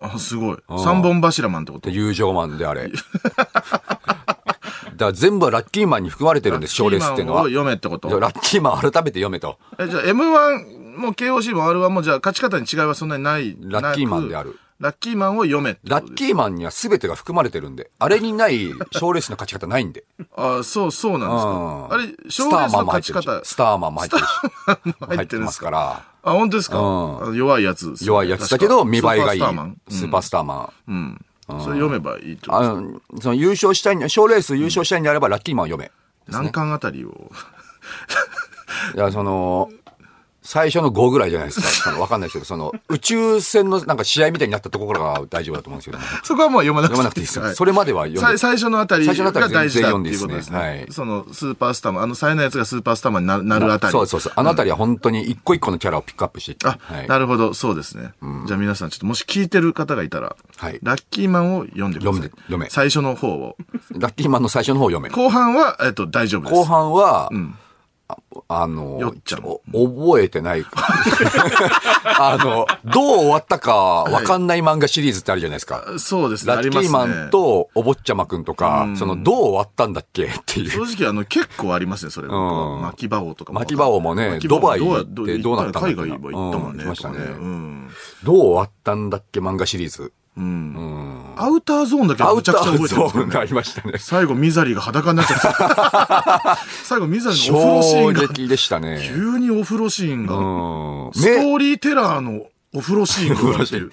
あ、すごい。三本柱マンってこと？で友情マンであれ。だから全部はラッキーマンに含まれてるんです、賞レースっていうのは。ラッキーマンを読めってこと？ラッキーマン改めて読めと。え、じゃあ M1 も KOC も R1 もじゃあ勝ち方に違いはそんなにない。ラッキーマンである。ラッキーマンを読めってラッーキーマンには全てが含まれてるんで。あれにない賞レースの勝ち方ないんで。あそう、そうなんですうんか。あれ、賞レースのンも入ってるし勝ち方。スターマンも入ってるし。入入ってますから。あ、本当ですか、弱いやつですよね。弱いやつだけど、見栄えがいいスーパースターマン。スーパースターマン。うん。それ読めばいいってことあの、その優勝したいん、賞レース優勝したいんであれば、ラッキーマンを読め。何巻あたりを？[LAUGHS] いや、その、最初の5ぐらいじゃないですか。[LAUGHS] そのわかんないですけど、その、宇宙船のなんか試合みたいになったところが大丈夫だと思うんですけどね。[LAUGHS] そこはもう読まなく読まなくていいですよ。はいそれまでは読んで。最最初のあたり最初のあたりが大事だっていうことですね。はいそのスーパースターマン、あの才のやつがスーパースターマンにななるあたり。そうそうそう。あのあたりは本当に一個一個のキャラをピックアップしていって。あ、はい。なるほど、そうですね。じゃあ皆さん、ちょっともし聞いてる方がいたら、はいラッキーマンを読んでください。読め最初の方を。[LAUGHS] ラッキーマンの最初の方を読め。後半は、えっと、大丈夫です。後半は、ああの覚えてない。[LAUGHS] あの、どう終わったかわかんない漫画シリーズってあるじゃないですか。そうですね、ラッキ。ーマンとお坊ちゃまくんとか、その、どう終わったんだっけ？[LAUGHS] っていう。正直、あの、結構ありますね、それ。ん巻き場王とかも。巻き場王もねドバイってどうなったんだっけな海外は行ったもんね。うんましたねうん。どう終わったんだっけ？漫画シリーズ。アウターゾーンだけはアウタむちゃくちゃ覚ーゾえてるんですよね。ーンがありましたね。最後、ミザリーが裸になっちゃった。最後、ミザリーのお風呂シー衝ンが、撃でしたね。急にお風呂シーンが、うん。ストめーリーテラーのお風呂シーンが生まれてる。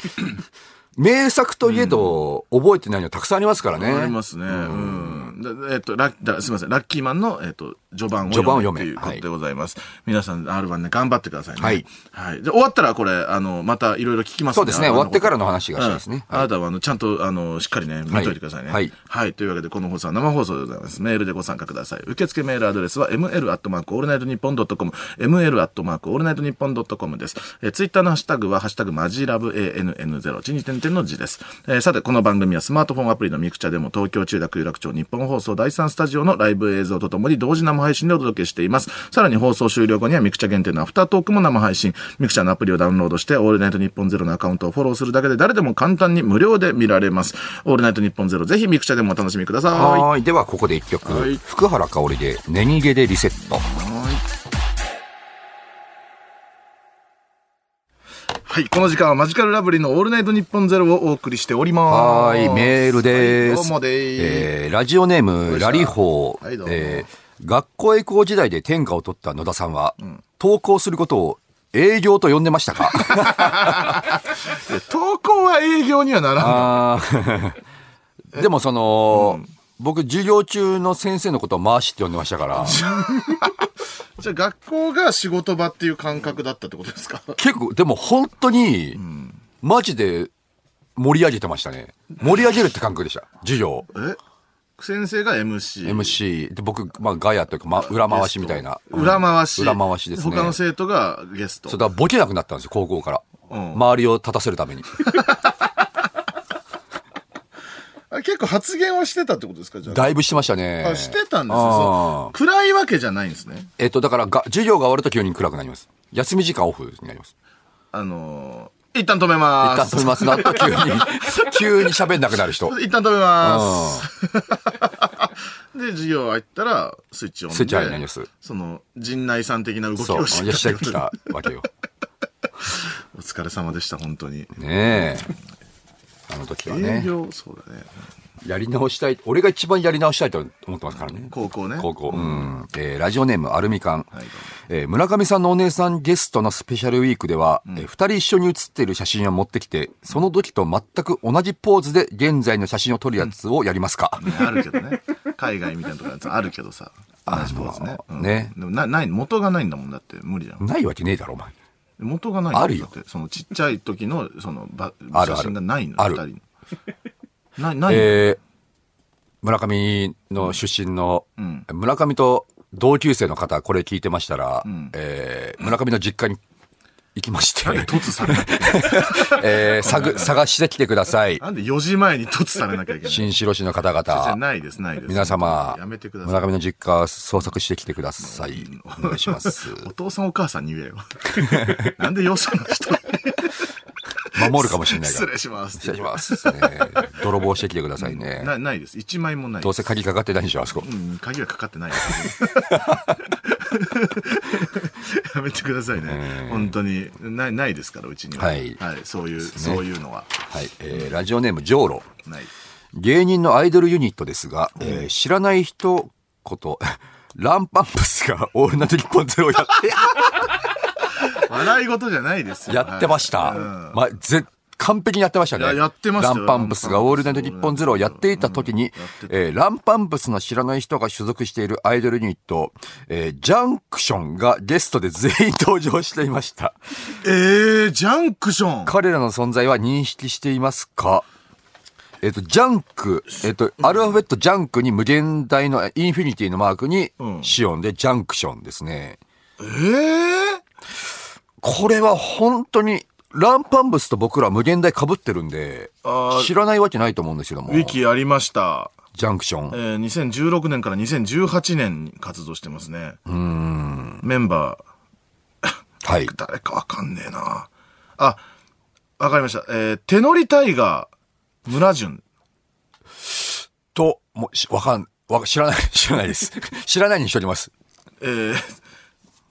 名作といえど、覚えてないのたくさんありますからね。ありますね。うん。だえっと、ラッだすみません。ラッキーマンの、えっと、序盤を読めということでございます。皆さん、R1 ね、頑張ってくださいね。はい。はい。じゃあ終わったら、これ、あの、またいろいろ聞きますそうですね。終わってからの話話がしたいですね。あなたは、あの、ちゃんと、あの、しっかりね、見といてくださいね。はいはい。というわけで、この放送は生放送でございます。メールでご参加ください。受付メールアドレスは、ml アットマークオールナイトニッポンドットコム、ml アットマークオールナイトニッポンドットコムです。えー、ツイッターのハッシュタグは、ハッシュタグマジラブ ANN0、ちに点々の字です。えーさて、この番組はスマートフォンアプリのミクチャでも、東京中学有楽町ニッポン放送第3スタジオのライブ映像とともに同時生配信でお届けしています。さらに放送終了後にはミクチャ限定のアフタートークも生配信。ミクチャのアプリをダウンロードして、オールナイトニッポンゼロのアカウントをフォローするだけで誰でも簡単に無料で見られます。オールナイトニッポンゼロ、ぜひミクチャでもお楽しみください。はい。では、ここで一曲。はい福原香織で、寝逃げでリセット。はい、この時間はマヂカルラブリーのオールナイトニッポンゼロをお送りしております。はい、メールです。はいどうもでーす。えーラジオネーム、ラリホー、はいどうもえー学校へ行校時代で天下を取った野田さんは、投稿することを営業と呼んでましたか？[LAUGHS] 投稿は営業にはならん。でもその、僕授業中の先生のことを回しって呼んでましたから、[LAUGHS] じゃあ学校が仕事場っていう感覚だったってことですか？結構、でも本当に、マジで盛り上げてましたね。盛り上げるって感覚でした。授業。え？先生が MC。MC。で、僕、まあ、ガヤというか、ま、裏回しみたいな。裏回し。裏回しですね。他の生徒がゲスト。そうだからボケなくなったんですよ、高校から。うん周りを立たせるために。[LAUGHS] あ結構発言はしてたってことですか？じゃあ。だいぶしてましたね。あ、してたんですよあそう。暗いわけじゃないんですね。えっと、だからが、授業が終わると急に暗くなります。休み時間オフになります。あのー、一旦止めま一旦す。止めますなと急に、[LAUGHS] 急に喋んなくなる人。一旦止めます。で、授業入ったら、スイッチオンで。スイッチ入んないですその、陣内さん的な動きそう、をしてしてきたわけよ。お疲れ様でした、本当に。ねえ。あの時は営ね、業、そうだね。やり直したい、俺が一番やり直したいと思ってますからね。高校ね。高校。うん。えーラジオネームアルミカン。はいえー村上さんのお姉さんゲストのスペシャルウィークでは、えー二人一緒に写っている写真を持ってきて、その時と全く同じポーズで現在の写真を撮るやつをやりますか、ねあるけどね。海外みたいなとこやつあるけどさ。同じポーズね。うんねでもな、ない、元がないんだもんだって無理じゃん。ないわけねえだろ、お前。元がないあるよだって、そのちっちゃい時の、その、ばあるある写真がないの、ある二人の。な、ないの？えー村上の出身の、ん村上と同級生の方、これ聞いてましたら、んえー村上の実家に行きまして、突されなきゃい？けない。えー探探してきてください。なんで4時前に突されなきゃいけない？新城市の方々。ないです、ないです。皆様、やめてください。村上の実家捜索してきてください。お願いします。お父さんお母さんに言えよ。なんでよその人？守るかもしれないから。失礼します。失礼します。ね泥棒してきてくださいね。なないです。1枚もないどうせ鍵かかってないでしょ、あそこ。うん、鍵はかかってないよ。[LAUGHS] やめてくださいね。本当に。ない、ないですから、うちには。はいそういう、そういうのは。はい。えーラジオネーム、ジョーロ。ない。芸人のアイドルユニットですが、えー知らない人こと、ランパンプスがオールナイト日本ゼロをやって、[LAUGHS] 笑い事じゃないですよ。やってました。はいうんまあ、ぜ完璧にやってましたね。いややってましたよランパンプスがオールナイト日本ゼロをやっていた時に、えーランパンプスの知らない人が所属しているアイドルユニット、えージャンクションがゲストで全員登場していました。えー、ジャンクション。彼らの存在は認識していますか？えっ、と、ジャンク、えっ、と、アルファベットジャンクに無限大のインフィニティのマークに、うんシオンでジャンクションですね。えー、これは本当に、ランパンブスと僕ら無限大被ってるんで知らないわけないと思うんですけども。ウィキありました。ジャンクション。えー、2016年から2018年に活動してますね。メンバー、はい。[LAUGHS] 誰かわかんねえな。あ、わかりました。えー、手乗りタイガー、村淳。と、もう、しわかん、わ知らない、[LAUGHS] 知らないです。[LAUGHS] 知らないにしております。えー、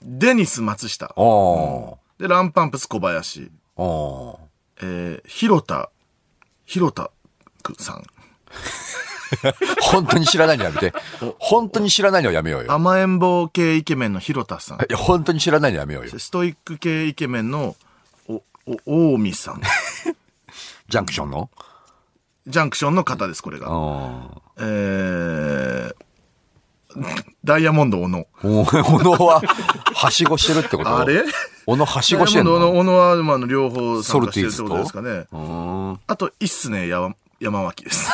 デニス松下。おー。で、ランパンプス小林。おー。えー、広田、広田さん。[LAUGHS] 本当に知らないのやめて。本当に知らないのやめようよ。甘えん坊系イケメンの広田さんい。や、本当に知らないのやめようよ。ストイック系イケメンの、お、お、大見さん。[LAUGHS] ジャンクションの？ジャンクションの方です、これが。おえー、ダイヤモンド小野。お小野は、はしごしてるってこと？あれ？小野はしごしてんダイヤモンド小の野は、まあ両方参加してるってことですかね。あと、いっすね、山、山脇です。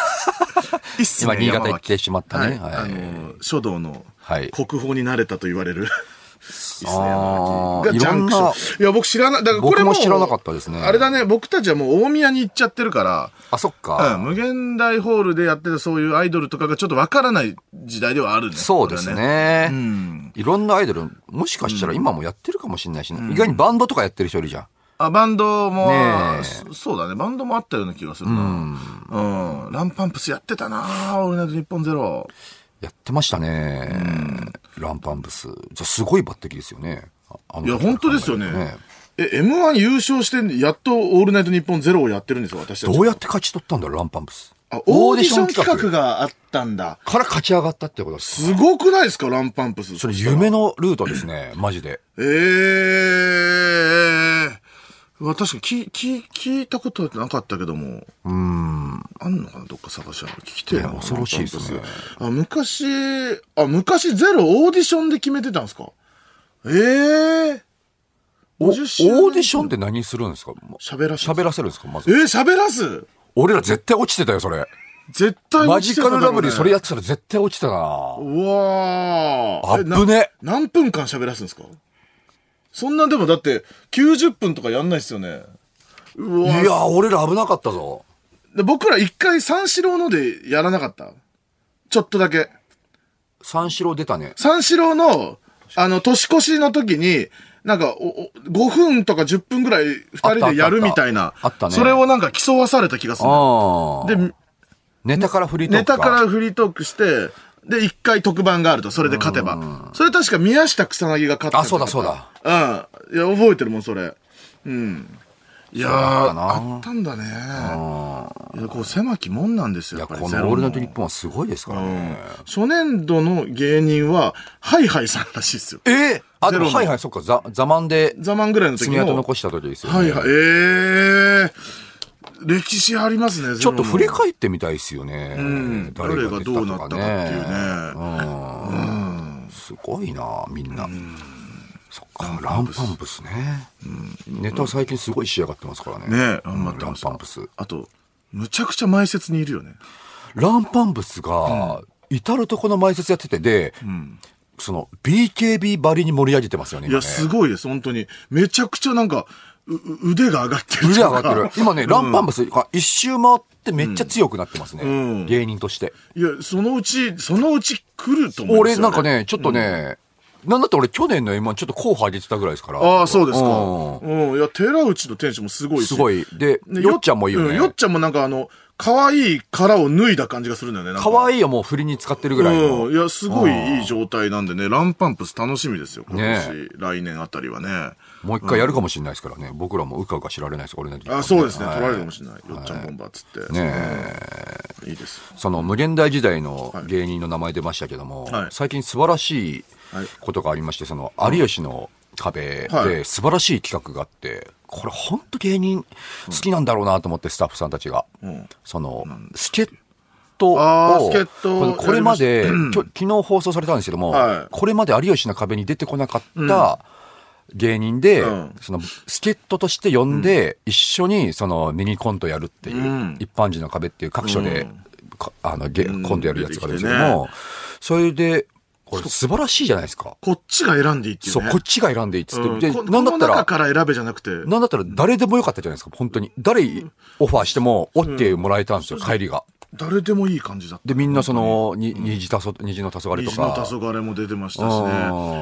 いっす今、ね、新潟行っ。てしまったね。はい。あの、書道のはい国宝になれたと言われる。いいっすね、ジャンクションいや、僕知らない。だからこれも。僕も知らなかったですねあれだね、僕たちはもう大宮に行っちゃってるから、あ、そっうん、か。無限大ホールでやってたそういうアイドルとかがちょっとわからない時代ではあるね。そうです。ね。うん。いろんなアイドル、もしかしたら今もやってるかもしれないしね。意外にバンドとかやってる人いるじゃん。あ、バンドも、そそうだね。バンドもあったような気がするな。うん。ランパンプスやってたなオールナイトニッポンゼロ。やってましたね。ランパンブス。じゃあすごい抜擢ですよね。いや、本当ですよね。ねえ、M1 優勝して、やっとオールナイトニッポンゼロをやってるんですよ、私たち。どうやって勝ち取ったんだランパンブス。あ、オーディション企画があったんだ。から勝ち上がったってことです。すごくないですか、ランパンプス。それ夢のルートですね、マジで。ええうわ確かに聞、聞、聞いたことはなかったけども。うん。あんのかなどっか探しある。聞きてえな。ね恐ろしいですねあ、昔、あ、昔ゼロオーディションで決めてたんですか？ええおオ50周年ーディションって何するんですか？喋らせ喋らせるんですか？まず。えー、喋らす？俺ら絶対落ちてたよ、それ。絶対マ落ちてただろルラブリーそれやってたら絶対落ちてたなうわーあっぶねな何分間喋らすんですか？そんなでもだって90分とかやんないっすよね。うわいや、俺ら危なかったぞ。で僕ら一回三四郎のでやらなかったちょっとだけ。三四郎出たね。三四郎の、あの、年越しの時に、なんかお、お5分とか10分ぐらい二人でやるみたいな。あったねそれをなんか競わされた気がする。で、ネタからフリートーネクか。タからフリートークして、で、一回特番があると、それで勝てば。それ確か宮下草薙が勝ってたあそうだそうだ。うん。いや、覚えてるもん、それ。うん。いやー、あったんだね。いや、こう、狭きもんなんですよ、いや、やっぱりこのオールナイトニッポンはすごいですからね。初年度の芸人は、ハイハイさんらしいですよ。ええあ、でも、ゼロのはいはい、そっか、ザ、ザマンで、ザマンぐらいの時の。爪痕残した時ですよね。はいはい。ええ歴史ありますね、ちょっと振りっ返ってみたいですよね。ん誰がどうなったかっていうねうんすごいな、みんな。そっか、ランパンプスね。ネタ最近すごい仕上がってますからね。ねランパンプス。あと、むちゃくちゃ前説にいるよね。ランパンプスが、至るとこの前説やってて、で、その、BKB ばりに盛り上げてますよね、いや、今ね。すごいです、本当に。めちゃくちゃなんか、うう腕が上がってる。腕上がってる。今ね、ランパンプスが一周回ってめっちゃ強くなってますね。ん芸人として。いや、そのうち、そのうち来ると思う俺なんか。ね、ちょっとね、なんだって俺去年の M1 ちょっと候補上げてたぐらいですから。ああ、そうですか。うんうん。いや、寺内の店主もすごいしすごい。で、ねよっちゃんもいいよね。うんよっちゃんもなんかあの、可愛い殻を脱いだ感じがするんだよね。可愛いをもう振りに使ってるぐらいの。うん。いや、すごいいい状態なんでね、ランパンプス楽しみですよ、今年。ね来年あたりはね。もう一回やるかもしれないですからね。僕らもうかうか知られないです。俺のあ、そうですね。はい。取られるかもしれない。よっちゃんボンバーっつって。ねうん。いいです。その無限大時代の芸人の名前出ましたけども、はい。最近素晴らしいはいことがありまして、その有吉の壁はい。で素晴らしい企画があって、これ本当芸人好きなんだろうなと思ってスタッフさんたちが。ん。その、助っこれまで、やりまきょ昨日放送されたんですけども、はい。これまで有吉の壁に出てこなかった芸人で、うんその、助っ人として呼んで、一緒にそのミニコントやるっていう、うん一般人の壁っていう各所で、あの、ゲうんコントやるやつがあるんですけども、それで、これ素晴らしいじゃないですか。こっちが選んでいいっていうそう、ね。こっちが選んでいいっつって。で、うんこなんだったら、から選べじゃなくて。なんだったら誰でもよかったじゃないですか、本当に。誰オファーしても OK もらえたんですよ、帰りが。誰でもいい感じだった。で、みんなその、に虹たそ、虹の黄昏と虹のか。黄昏も出てましたしね。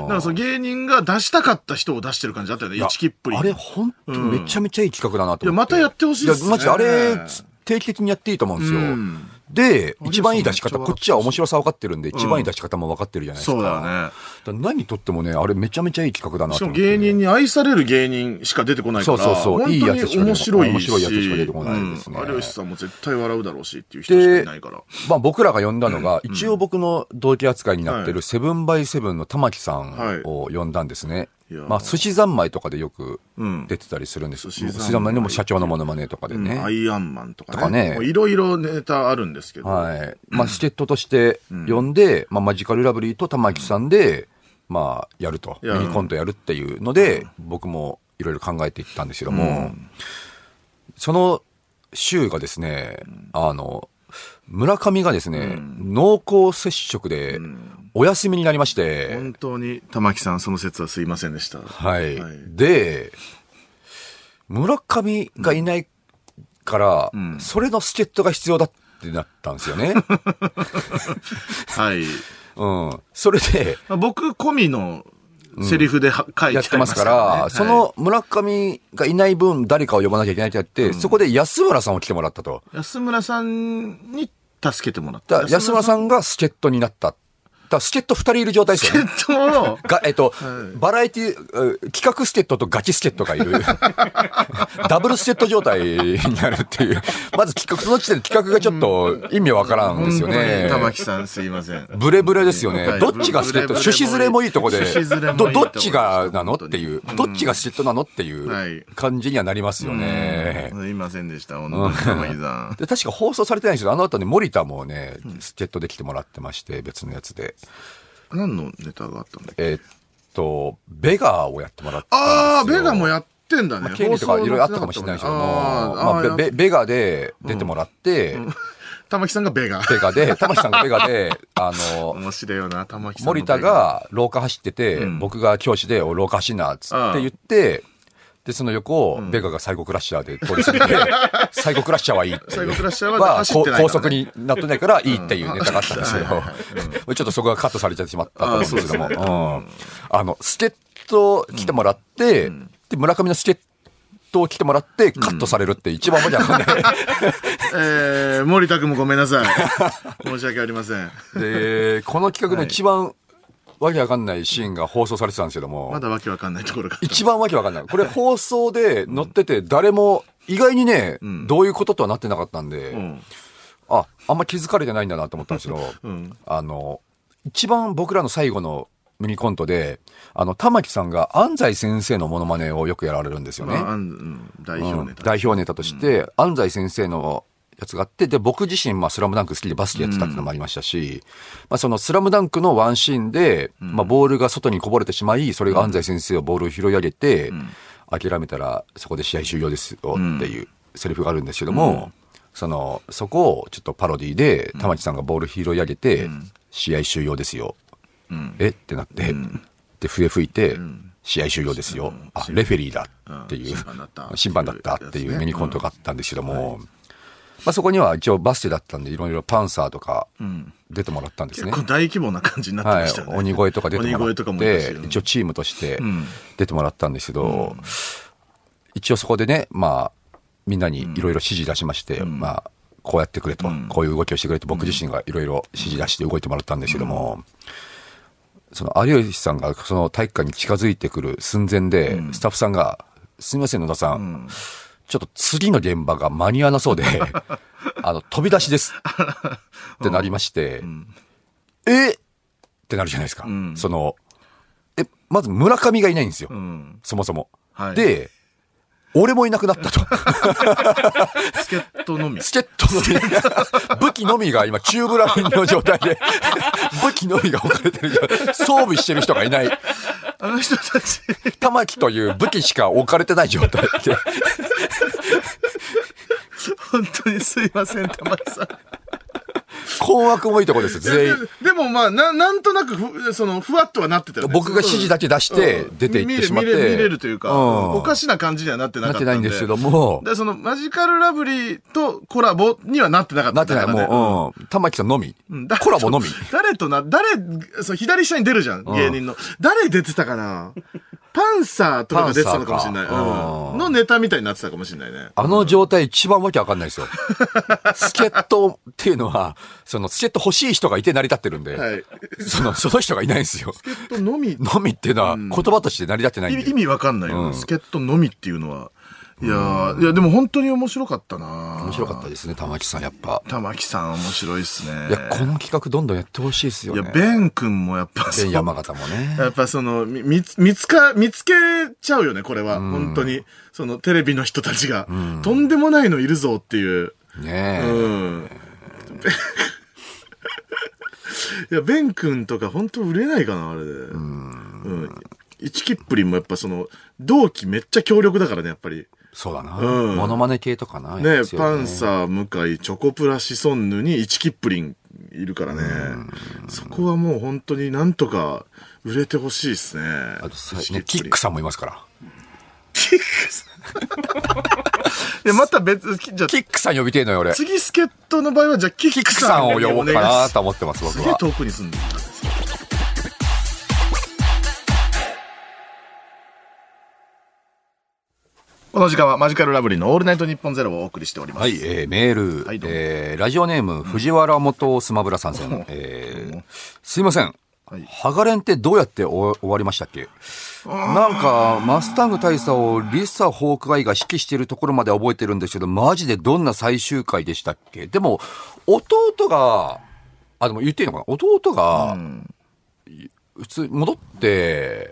んからその芸人が出したかった人を出してる感じだったよね。一きっぷり。あれ、本当にめちゃめちゃいい企画だなと思って。いやまたやってほしいっすねやマジあれ、定期的にやっていいと思うんですよ。うんで、一番いい出し方、こっちは面白さ分かってるんで、一番いい出し方も分かってるじゃないですか。そうだよね。だ何とってもね、あれめちゃめちゃいい企画だなしかもと思って。芸人に愛される芸人しか出てこないから。そうそうそういいやつしか出てこ面白いし。面白いやつしか出てこないですねうん有吉さんも絶対笑うだろうしっていう人しかいないから。まあ僕らが呼んだのが、一応僕の同期扱いになってるセブンバイセブンの玉木さんを呼んだんですね。まあ寿司三昧とかでよくうん。出てたりするんです。寿司三昧。寿司三昧でも社長のモノマネとかでうん。アね。イアンマンとかね。いろいろネタあるんですけど。はい。まあ助っ人として呼んで、まあマジカルラブリーと玉木さんで、まあやると。ミニコントやるっていうので、僕もいろいろ考えていったんですけども、その週がですね、あの、村上がですね、濃厚接触でお休みになりまして、本当に玉木さんその説はすいませんでした。はい。はいで、村上がいないから、んそれの助っ人が必要だってなったんですよね。はい。[LAUGHS] うん。それで、まあ僕込みのセリフでは、書いてやってますから、その村上がいない分誰かを呼ばなきゃいけないってやって、そこで安村さんを来てもらったと。安村さんに助けてもらった。安村さんが助っ人になった。だ助っ人二人いる状態ですよね。助っ人をが、えっと、バラエティ、う企画助っ人とガチ助っ人がいる。[LAUGHS] ダブル助っ人状態になるっていう。まず企画、その時点で企画がちょっと意味わからんですよね。玉木さんすいません。ブレブレですよね。はいどっちが助っ人趣旨ずれもいいとこでど、どっちがなのっていう、どっちが助っ人なのっていはいう感じにはなりますよね。すいませんでした、本当に玉木さん。で、確か放送されてないんですけど、あの後に森田もね、助っ人で来てもらってまして、別のやつで。何のネタがあったんだっけ？えーっと、ベガーをやってもらったんですよ。ああ、ベガもやってんだね。まあ、権利とかいろいろあったかもしれないけども、まあ、ベベベガで出てもらって、玉木さんがベガ。ベガで、玉木さんがベガで、[LAUGHS] あの、面白いよな、玉木さんの森田が廊下走ってて、うん。僕が教師で、お廊下走んな、つって言って、で、その横を、ベガがサイコクラッシャーで通り過ぎて、サイコクラッシャーはいいっていう。サイコクラッシャーは走ってない高速になってないからいいっていうネタがあったんですけど、[LAUGHS] ちょっとそこがカットされてしまったと思うんですけども、あの、助っ人来てもらって、で、村上の助っ人を来てもらって、カットされるって一番わけわかんない。[LAUGHS] えー、森田君もごめんなさい。申し訳ありません。で、この企画の一番わけわかんないシーンが放送されてたんですけども、まだわけわかんないところが。一番わけわかんない。これ [LAUGHS] 放送で載ってて、誰も意外にね、どういうこととはなってなかったんで、んあ、あんま気づかれてないんだなと思ったんですけど、あの、一番僕らの最後のミニコントで、あの、玉木さんが安西先生のモノマネをよくやられるんですよね。まあ、代表ネタ。うん代表ネタとして、安西先生のやつがあって、で、僕自身、まあ、スラムダンク好きでバスケやってたっていうのもありましたし、まあ、そのスラムダンクのワンシーンで、まあ、ボールが外にこぼれてしまい、それが安西先生をボールを拾い上げて、諦めたらそこで試合終了ですよっていうセリフがあるんですけども、その、そこをちょっとパロディで、玉木さんがボール拾い上げて、試合終了ですよ。え？ってなって、で、笛吹いて、試合終了ですよ。あ、レフェリーだっていう、うん。審判だったっていうミニコントがあったんですけども、まあそこには一応バスケだったんで、いろいろパンサーとか出てもらったんですね。結構大規模な感じになってはましたよね。い。鬼越とか出てもらって、一応チームとして出てもらったんですけど、一応そこでね、まあ、みんなにいろいろ指示出しまして、まあ、こうやってくれと、こういう動きをしてくれと、僕自身がいろいろ指示出して動いてもらったんですけども、その有吉さんがその体育館に近づいてくる寸前で、スタッフさんが、すみません、野田さん、ちょっと次の現場が間に合わなそうで、[LAUGHS] あの、飛び出しです。ってなりまして、え？ってなるじゃないですか。その、え、まず村上がいないんですよ。んそもそも。はいで、俺もいなくなったと。スケットのみ。チケットのみ、武器のみが今、チューブラインの状態で、[LAUGHS] 武器のみが置かれてる装備してる人がいない。あの人たち、玉木という武器しか置かれてない状態で。本当にすいません、玉木さん。困惑もいいとこです、全員。ででもまあ、ななんとなくふ、その、ふわっとはなってたよね。僕が指示だけ出してうん出て行ってしまって見れ見れ見れるというか、うんおかしな感じにはなってなかったんで。なってないんですけども、で、その、マジカルラブリーとコラボにはなってなかったなってない、からねもう、うん。玉木さんのみうん。誰とコラボのみ。誰とな、誰、そう、左下に出るじゃん、芸人の。誰出てたかな？パンサーとかが出てたのかもしれない。うん。うんのネタみたいになってたかもしれないね。あの状態一番わけわかんないですよ。助っ人っていうのは、その助っ人欲しい人がいて成り立ってるんで、はい。その、その人がいないんですよ。助っ人のみ、[LAUGHS] のみっていうのは言葉として成り立ってないんで。意味わかんないよ、うん助っ人のみっていうのは。いやー、いや、でも本当に面白かったな面白かったですね、玉木さん、やっぱ。玉木さん面白いっすね。いや、この企画どんどんやってほしいですよね。いや、ベン君もやっぱベンそう山形もね。やっぱその、み見つ、見つか、見つけちゃうよね、これは。本当に。その、テレビの人たちが。とんでもないのいるぞっていう。ねえ。うん。[LAUGHS] いや、ベン君とか本当売れないかな、あれで。うん。一キップリンもやっぱその、同期めっちゃ強力だからね、やっぱり。そうだな。うんモノマネ系とかな。ねパンサー、向井、チョコプラ、シソンヌに一キップリンいるからね。そこはもう本当になんとか売れてほしいですね。あとさ一ね、キックさんもいますから。[LAUGHS] いや、また別、きじゃあキックさん呼びてえのよ、俺。次助っ人の場合は、じゃあキッキッククさんさんを呼ぼうかなとと思ってます、僕すげえは。遠くに住んでる。の時間はマジカルラブリーのオールナイトニッポンゼロをお送りしております。はい、えー、メール、はいえー、ラジオネーム、藤原元スマブラ参戦。えー、すいません。はい。ハガレンってどうやって終終わりましたっけ？なんか、マスタング大佐をリサ・ホークアイが指揮してるところまで覚えてるんですけど、マジでどんな最終回でしたっけ？でも、弟が、あ、でも言っていいのかな？弟が、普通、戻って、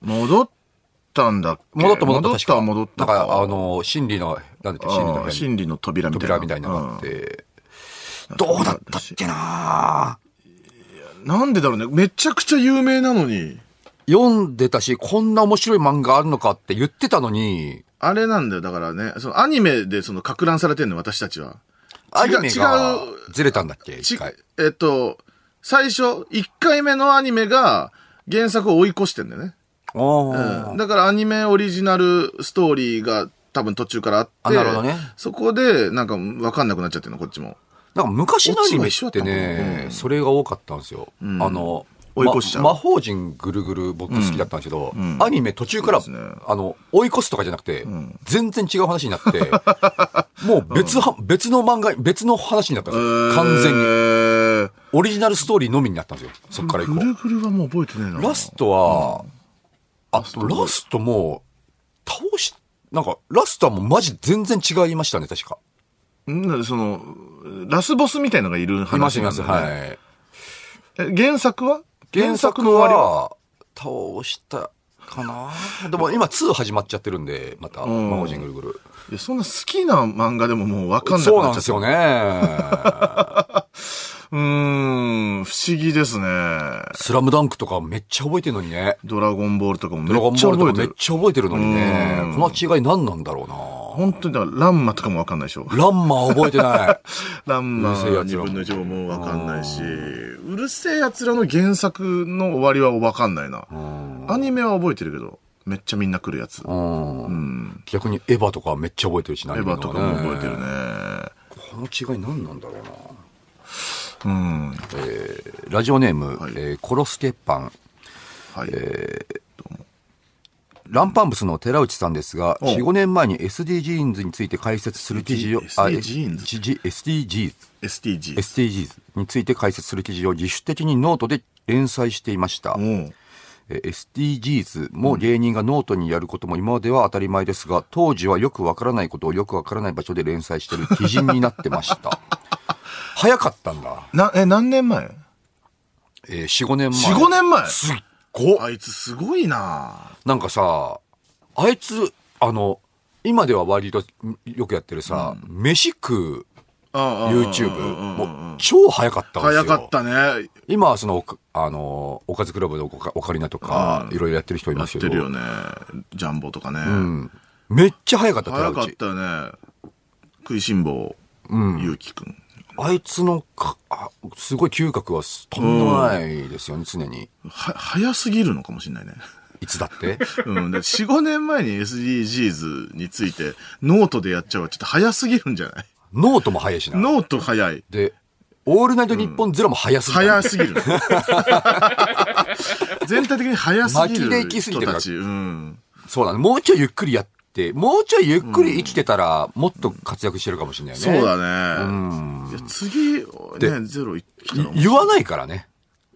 戻ったんだ戻った戻った、戻った。戻ったなんか、あの、心理の、なんだっけ、心理の心理の扉みたいな。扉みたいなのがあって、どうだったっけな？うんなんでだろうね。めちゃくちゃ有名なのに。読んでたし、こんな面白い漫画あるのかって言ってたのに、あれなんだよ。だからね、そのアニメでその、か乱されてんの、私たちは。アニメが違うずれたんだっけ？ち一回。えっと、最初、1回目のアニメが原作を追い越してんだよね。うんだからアニメオリジナルストーリーが多分途中からあって、あなるほどねそこでなんかわかんなくなっちゃってるの、こっちも。なんか昔のアニメってね、うんそれが多かったんですよ。んあの、追い越しちゃうま魔法陣ぐるぐる僕好きだったんですけど、んアニメ途中から、ねあの、追い越すとかじゃなくて、全然違う話になって、[LAUGHS] もう別は、別の漫画、別の話になったんですよ。完全に。に。オリジナルストーリーのみになったんですよ。そっから以降。ぐるぐるはもう覚えてねえな。ラストは、あ、ラストもう、倒し、なんか、ラストはもうマジ全然違いましたね、確か。ん？その、ラスボスみたいのがいる話いますいます。はい。え原作は？原作の終わりは？は、倒したかな？でも今2始まっちゃってるんで、また、ん魔法陣ぐるぐる。いや、そんな好きな漫画でももうわかんなくそうなっちゃった。なんですよね。[LAUGHS] うーん、不思議ですね。スラムダンクとかめっちゃ覚えてるのにね。ドラゴンボールとかもめドラゴンっちゃボールとかめっ覚えてる。ちゃ覚えてるのにねうん。この違い何なんだろうな本当にだから、ランマとかもわかんないでしょ。ランマー覚えてない。[LAUGHS] ランマうるせえやつ2ら分の1もわかんないし、うるせえ奴らの原作の終わりはわかんないな。アニメは覚えてるけど、めっちゃみんな来るやつ。エうん逆にエヴァとかめっちゃ覚えてるし、ヴヴァとかも覚えてるね。この違い何なんだろうなうん。ラジオネーム、はいえーコロスケパン。はい。ランパンブスの寺内さんですが、おう4、5年前に SDGs について解説する記事を、あ SDGs SDGs、SDGs。SDGs について解説する記事を自主的にノートで連載していました。SDGs も芸人がノートにやることも今までは当たり前ですが、当時はよくわからないことをよくわからない場所で連載している基人になってました。早かったんだ。な、え、何年前？えー、4、5年前。4 5年前？すっごあいつすごいななんかさ、あいつ、あの、今では割とよくやってるさ、飯食う YouTube、もう超早かったんですよ。早かったね。今はその、あの、おかずクラブのオカオカリナとか、いろいろやってる人いやっますけど。てるよね。ジャンボとかね。うん。めっちゃ早かった。早かったよね。食いしん坊、ゆうきくん。あいつのか、あすごい嗅覚はとんでもないですよね、常に。は、早すぎるのかもしれないね。いつだって？[LAUGHS] うん。で4、5年前に SDGs についてノートでやっちゃうはちょっと早すぎるんじゃない？ノートも早いしな。ノート早い。で、オールナイトニッポンゼロも早すぎる。早すぎる。[LAUGHS] 全体的に早すぎる巻きで行き過ぎてる人たち。うん。そうだね。もうちょいゆっくりやって、もうちょいゆっくり生きてたら、もっと活躍してるかもしれないね。そうだね。いや次、ね、ゼロ言わないからね。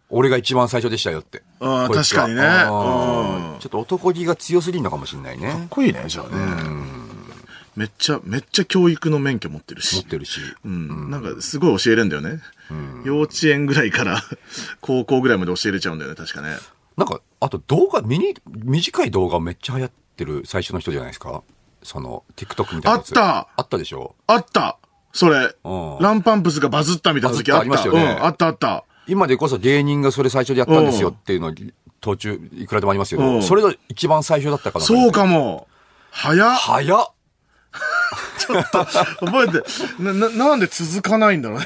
俺が一番最初でしたよって。あーこいつは確かにねちょっと男気が強すぎるのかもしれないかっね。こいいね、じゃあね。めっちゃ、めっちゃ教育の免許持ってるし。持ってるし。うん。なんか、すごい教えれんだよね。幼稚園ぐらいから高校ぐらいまで教えれちゃうんだよね、確かね。なんか、あと動画、ミニ、短い動画めっちゃ流行ってる最初の人じゃないですか？その、TikTok みたいなやつ。あったあったでしょ？あったそれうん。ランパンプスがバズったみたいな時あった。バズったありましたよねうん、あったあった。今でこそ芸人がそれ最初でやったんですよっていうの途中いくらでもありますけど、うんそれが一番最初だったかなそうかも。早っ。早っ [LAUGHS] 覚えて、な、な、なんで続かないんだろうね。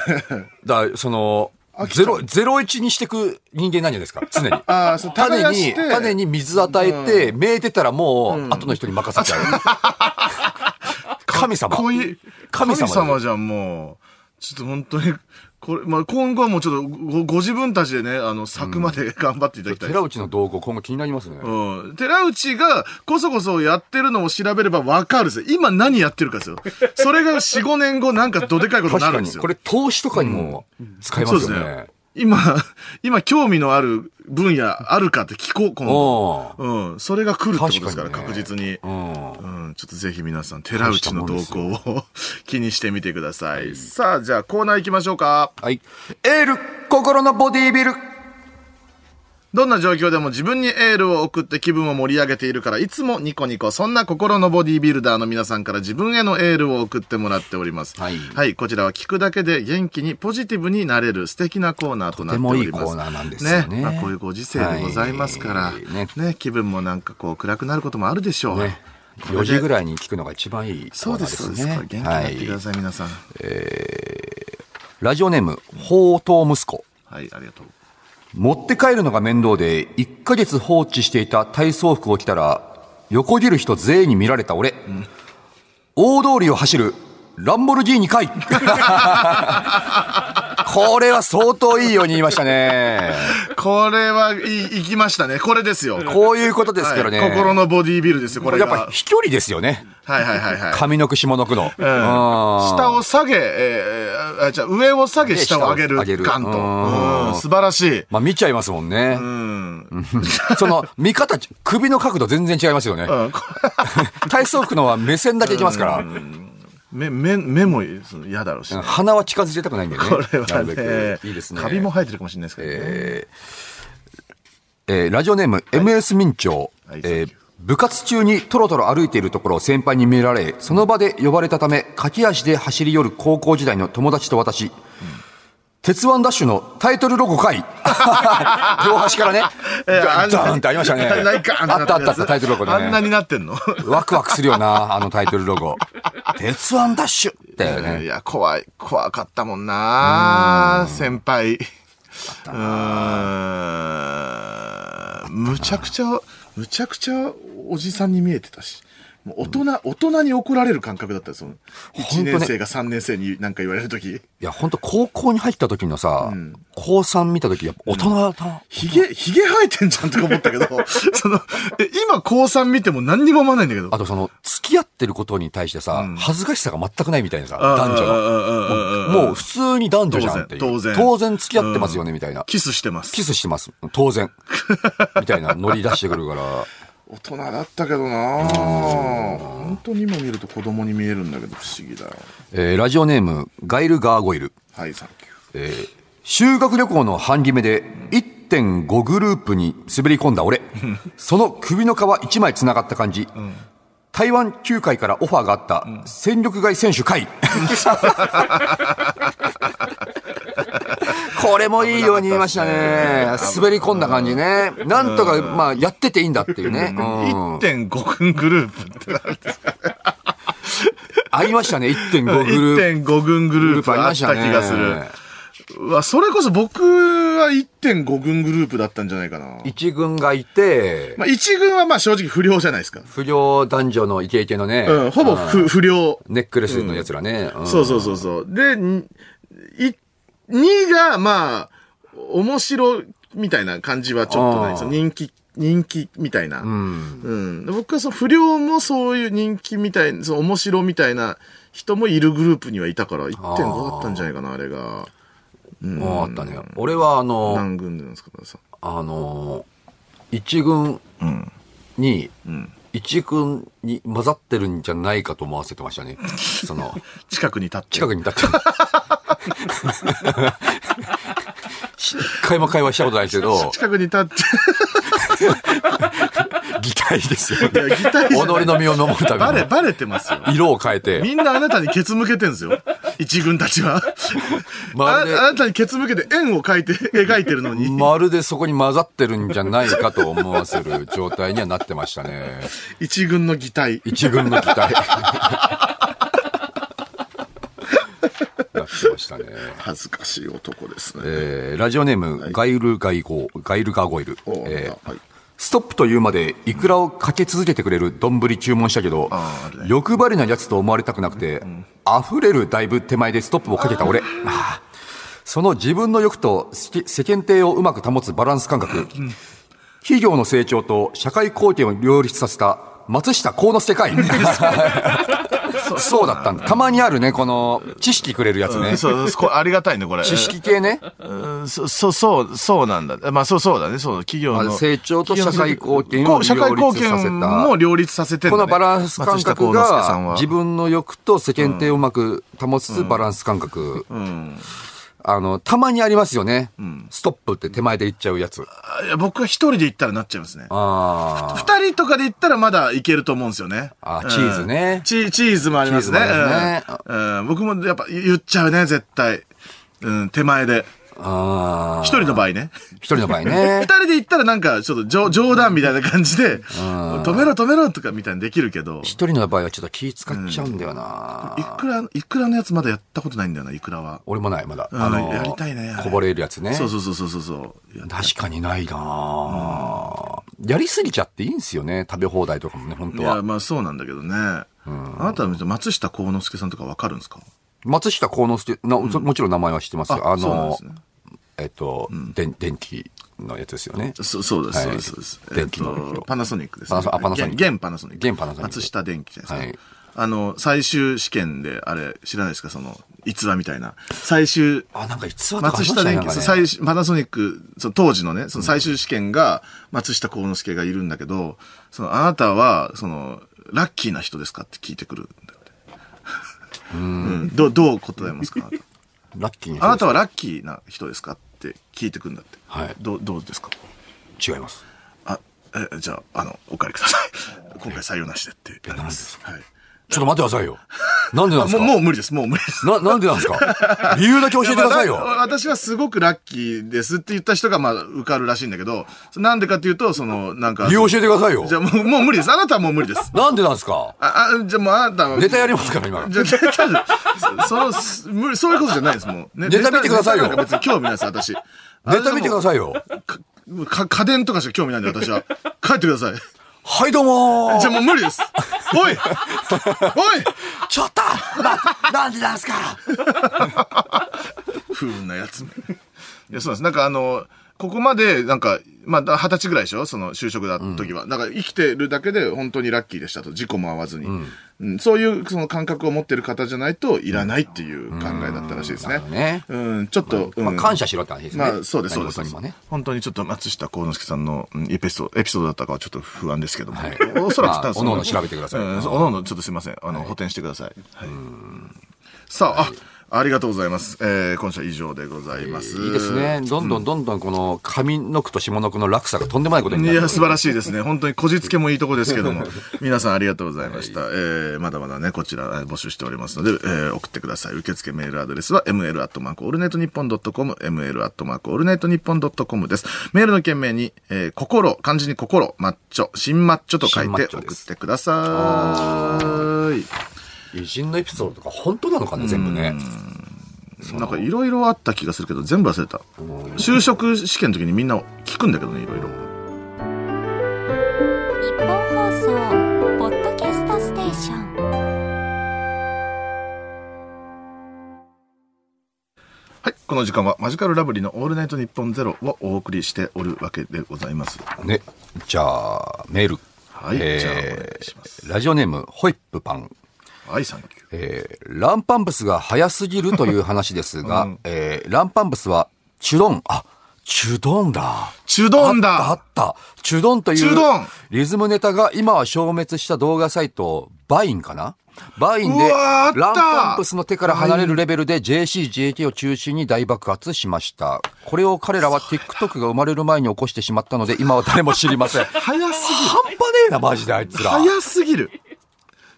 だからその、ゼロ、ゼロ一にしてく人間なんじゃないですか、常に。[LAUGHS] ああ、そう、種に、種に水与えて、芽えてたらもう、後の人に任せちゃう。[LAUGHS] 神様。神様神様じゃん、もう。ちょっと本当に、これ、まあ、今後はもうちょっとご、ご自分たちでね、あの、咲くまで頑張っていただきたい。寺内の動向今後気になりますね。うん。寺内がこそこそやってるのを調べればわかるんですよ。今何やってるかですよ。それが4、5年後なんかどでかいことになるんですよ。これ投資とかにも使えまそうですすよね。ね。今、今興味のある分野あるかって聞こう、今度。ううん。それが来るってことですから、確ね確実に。ん。うん、ちょっとぜひ皆さん、寺内の動向を気にしてみてください。さあ、じゃあコーナー行きましょうか。はい。エール心のボディービルどんな状況でも自分にエールを送って気分を盛り上げているから、いつもニコニコ、そんな心のボディービルダーの皆さんから自分へのエールを送ってもらっております。はいはい、こちらは聞くだけで元気にポジティブになれる素敵なコーナーとなっております。とてもいいコーナーなんですよねまあ、こういうご時世でございますから、はいねね気分もなんかこう暗くなることもあるでしょう。ね。これで4時ぐらいに聞くのが一番いいコそうで、すすそうです。元気になはってくだい。さい、皆さん。ラジオネーム、宝刀息子。はい、ありがとう。持って帰るのが面倒で、1ヶ月放置していた体操服を着たら、横切る人全員に見られた俺。大通りを走る、ランボルギーニかい [LAUGHS] これは相当いいように言いましたね。これはいい、いきましたね。これですよ。こういうことですからね。はい心のボディービルですよ、これが。やっぱ飛距離ですよね。はいはいはいはい。上の句下の句の。うん下を下げ、えー、あ、じゃあ上を下げ、で下を上げる上げるガンと。うんうん素晴らしい。まあ見ちゃいますもんね。うん。[LAUGHS] その見方、首の角度全然違いますよね。うんこ [LAUGHS] 体操服のは目線だけいきますから。目、目、目も嫌だろうしね。鼻は近づけたくないんでね。[LAUGHS] これはなるべく。ね、いいですね。カビも生えてるかもしれないですけどね。えーえーラジオネーム、MS 民調、はいえー部活中にトロトロ歩いているところを先輩に見られ、その場で呼ばれたため、駆け足で走り寄る高校時代の友達と私、鉄腕ダッシュのタイトルロゴかい [LAUGHS] 両端からね、えーガンってありましたね。あったあったあった、タイトルロゴであんなね。になってんの？ワクワクするよな、あのタイトルロゴ。[LAUGHS] 鉄腕ダッシュだよね。いや、怖い、怖かったもんな先輩。うーん。むちゃくちゃ、むちゃくちゃおじさんに見えてたし。もう大人、大人に怒られる感覚だったよその。1本当ね年生が3年生に何か言われるとき。いや、本当高校に入った時のさ、高3見た時、やっぱ大人だな。ひげ、ひげ生えてんじゃんとか思ったけど、[LAUGHS] その、え、今高3見ても何にも思わないんだけど。あとその、付き合ってることに対してさ、恥ずかしさが全くないみたいなさ、男女の。のもう普通に男女じゃんっていう。当然当然付き合ってますよね、みたいな。キスしてます。キスしてます。当然。みたいな乗り出してくるから。[LAUGHS] 大人だったけどな本当に今見ると子供に見えるんだけど不思議だよ。えーラジオネーム、ガイル・ガーゴイル。はい、サンキュー。えー修学旅行の半決めで1.5グループに滑り込んだ俺。[LAUGHS] その首の皮1枚繋がった感じ。台湾球界からオファーがあった戦力外選手会。[LAUGHS] これもいいように言いましたね。滑り込んだ感じね。なんとか、まあ、やってていいんだっていうね。うん1.5軍グループってなってありましたね、1.5グループ。1.5軍グループあった気がする。うわ、それこそ僕は1.5軍グループだったんじゃないかな。1軍がいて、まあ、1軍はまあ正直不良じゃないですか。不良男女のイケイケのね、うん、ほぼ不不良。ネックレスのやつらね。うんそうそうそうそう。で、にい、2がまあ、面白みたいな感じはちょっとないです人気、人気みたいな。うん。うん。で僕はその不良もそういう人気みたいな、その面白みたいな人もいるグループにはいたから、1.5だったんじゃないかな、あれが。もうあったね。俺はあの、何軍なんですか、さ？あの、一軍に、一軍に混ざってるんじゃないかと思わせてましたね。その、[LAUGHS] 近くに立って。近くに立って。一回も会話したことないですけど、[LAUGHS] 近くに立って。[LAUGHS] 擬態ですよ擬態己の身を守るたバレ、めのバレてますよ。色を変えて、みんなあなたにケツ向けてんですよ。一軍たちは。あまるであなたにケツ向けて円を描いて、[LAUGHS] 描いてるのに。まるでそこに混ざってるんじゃないかと思わせる状態にはなってましたね。一軍の擬態。一軍の擬態。[LAUGHS] なってましたね。恥ずかしい男ですね。えーラジオネーム、ガイルガイゴー、ガイルガーゴイル。おえーはいストップというまでイクラをかけ続けてくれる丼注文したけど欲張りなやつと思われたくなくて、溢れるだいぶ手前でストップをかけた俺。[LAUGHS] その自分の欲と世世間体をうまく保つバランス感覚。企業の成長と社会貢献を両立させた松下幸之助会。[LAUGHS] そうだったんだ。たまにあるね、この知識くれるやつね。そう、これありがたいね、これ。知識系ね。うんそ、そう、そう、そうなんだ。まあ、そう、そうだね。そう、企業まあの。成長と社会貢献を両立させた献も両立させてねこのバランス感覚が自分の欲と世間体をうまく保つバランス感覚。あの、たまにありますよね。ストップって手前で言っちゃうやつ。あいや僕は一人で行ったらなっちゃいますね。あ二人とかで行ったらまだいけると思うんですよね。うんあチーズねチチーズもありますね。チーズもありますねうんうん僕もやっぱ言っちゃうね、絶対。うん、手前で。一人の場合ね。一人の場合二ね。[LAUGHS] 人で行ったらなんか、ちょっと冗冗談みたいな感じで、止めろ止めろとかみたいにできるけど、一人の場合はちょっと気使っちゃうんだよな、いくら、いくらのやつまだやったことないんだよな、いくらは。俺もない、まだ。あのやりたいねこぼれるやつね。そうそうそうそうそう確かにないなやりすぎちゃっていいんですよね。食べ放題とかもね、本当いや、は。まあそうなんだけどね。あなたは松下幸之助さんとかわかるんですか？松下幸之助、なそもちろん名前は知ってますよ。あの。えっと、電電気のやつですよね。そそうです、そうはいです、そうです。電気のえっとパナソニックです、パナソあパナソニック現現パナソニック。現パナソニック松下電機じゃないですか。はいあの、最終試験で、あれ、知らないですか？その、逸話みたいな。最終、あ、なんか逸話松。下電機、最終パナソニック、その当時のね、その最終試験が、松下幸之助がいるんだけど、その、あなたは、その、ラッキーな人ですか？って聞いてくる。うん。どう、どう答えますか？ラッキーにあなたはラッキーな人ですか？って聞いてくるんだって。はいどう、どうですか？違います。あ、え、じゃあ、あの、お帰りください。今回採用なしでって言われます。はい。ちょっと待ってくださいよ。なんでなんですもう、かもう無理です。もう無理です。な、なんでなんですか？理由だけ教えてくださいよ。わ私はすごくラッキーですって言った人が、まあ、受かるらしいんだけど、なんでかっていうと、その、なんか。理由教えてくださいよじ。ゃあもう、もう無理です。あなたはもう無理です。なんでなんですか？あ、あ、じゃあもうあなたは。ネタやりますから、今。じゃあ、ネタ、その、す無理、そういうことじゃないです、もう。ねネタ見てくださいよ別に興味ないです、私。ネタ見てくだい。さいよ。か家電とかしか興味ないんで、私は。帰ってください。はい、どうもーじゃあもう無理です。おいおいちょっとな、なんでなんですか [LAUGHS] 不運なやつめ。いや、そうなんです。なんかあの、ここまで、なんか、まあ、だ二十歳ぐらいでしょ？その就職だった時は。だから生きてるだけで本当にラッキーでしたと。事故も合わずに。うんそういうその感覚を持ってる方じゃないといらないっていう考えだったらしいですね。ね。うん、ちょっと、うんまあ、感謝しろって話ですね。まあ、そうです、そうです。ね。本当にちょっと松下幸之助さんのうんエピソード、エピソードだったかはちょっと不安ですけども。はいおそらくまあおのおの調べてくださいうん、おのおのちょっとすいません。あの、補填してください。はい。さあ、あ、ありがとうございます。えー、今週は以上でございます。いいですね。どんどんどんどんこの上の句と下の句の落差がとんでもないことにないる。や、素晴らしいですね。本当にこじつけもいいとこですけども。[LAUGHS] 皆さんありがとうございました。えー、まだまだね、こちらえー募集しておりますので、えー、送ってください。受付メールアドレスは ml アットマークオールネットニッポンドットコム、ml アットマークオールナイトニッポンドットコムです。メールの件名に、えー、心、漢字に心、マッチョ、新マッチョと書いて送ってください。偉人のエピソードとか本当なのかね、全部ね。なんかいろいろあった気がするけど、全部忘れた。就職試験の時にみんな聞くんだけどね、いろいろ。日本放送ポッドキャストステーションはい。この時間はマジカルラブリーのオールナイトニッポンゼロをお送りしておるわけでございます。ね。じゃあ、メール。はいえーじゃあお願いしますラジオネーム、ホイップパン。はい、サンキュー。えーランパンブスが早すぎるという話ですが、[LAUGHS] うんえーランパンブスは、チュドン、あ、チュドンだ。チュドンだあった、あった。チュドンというリズムネタが今は消滅した動画サイト、バインかな？バインで、ランパンプスの手から離れるレベルで JC、JT を中心に大爆発しました。これを彼らは TikTok が生まれる前に起こしてしまったので、今は誰も知りません。半 [LAUGHS] 早すぎる。端ねえな、マジであいつら。早すぎる。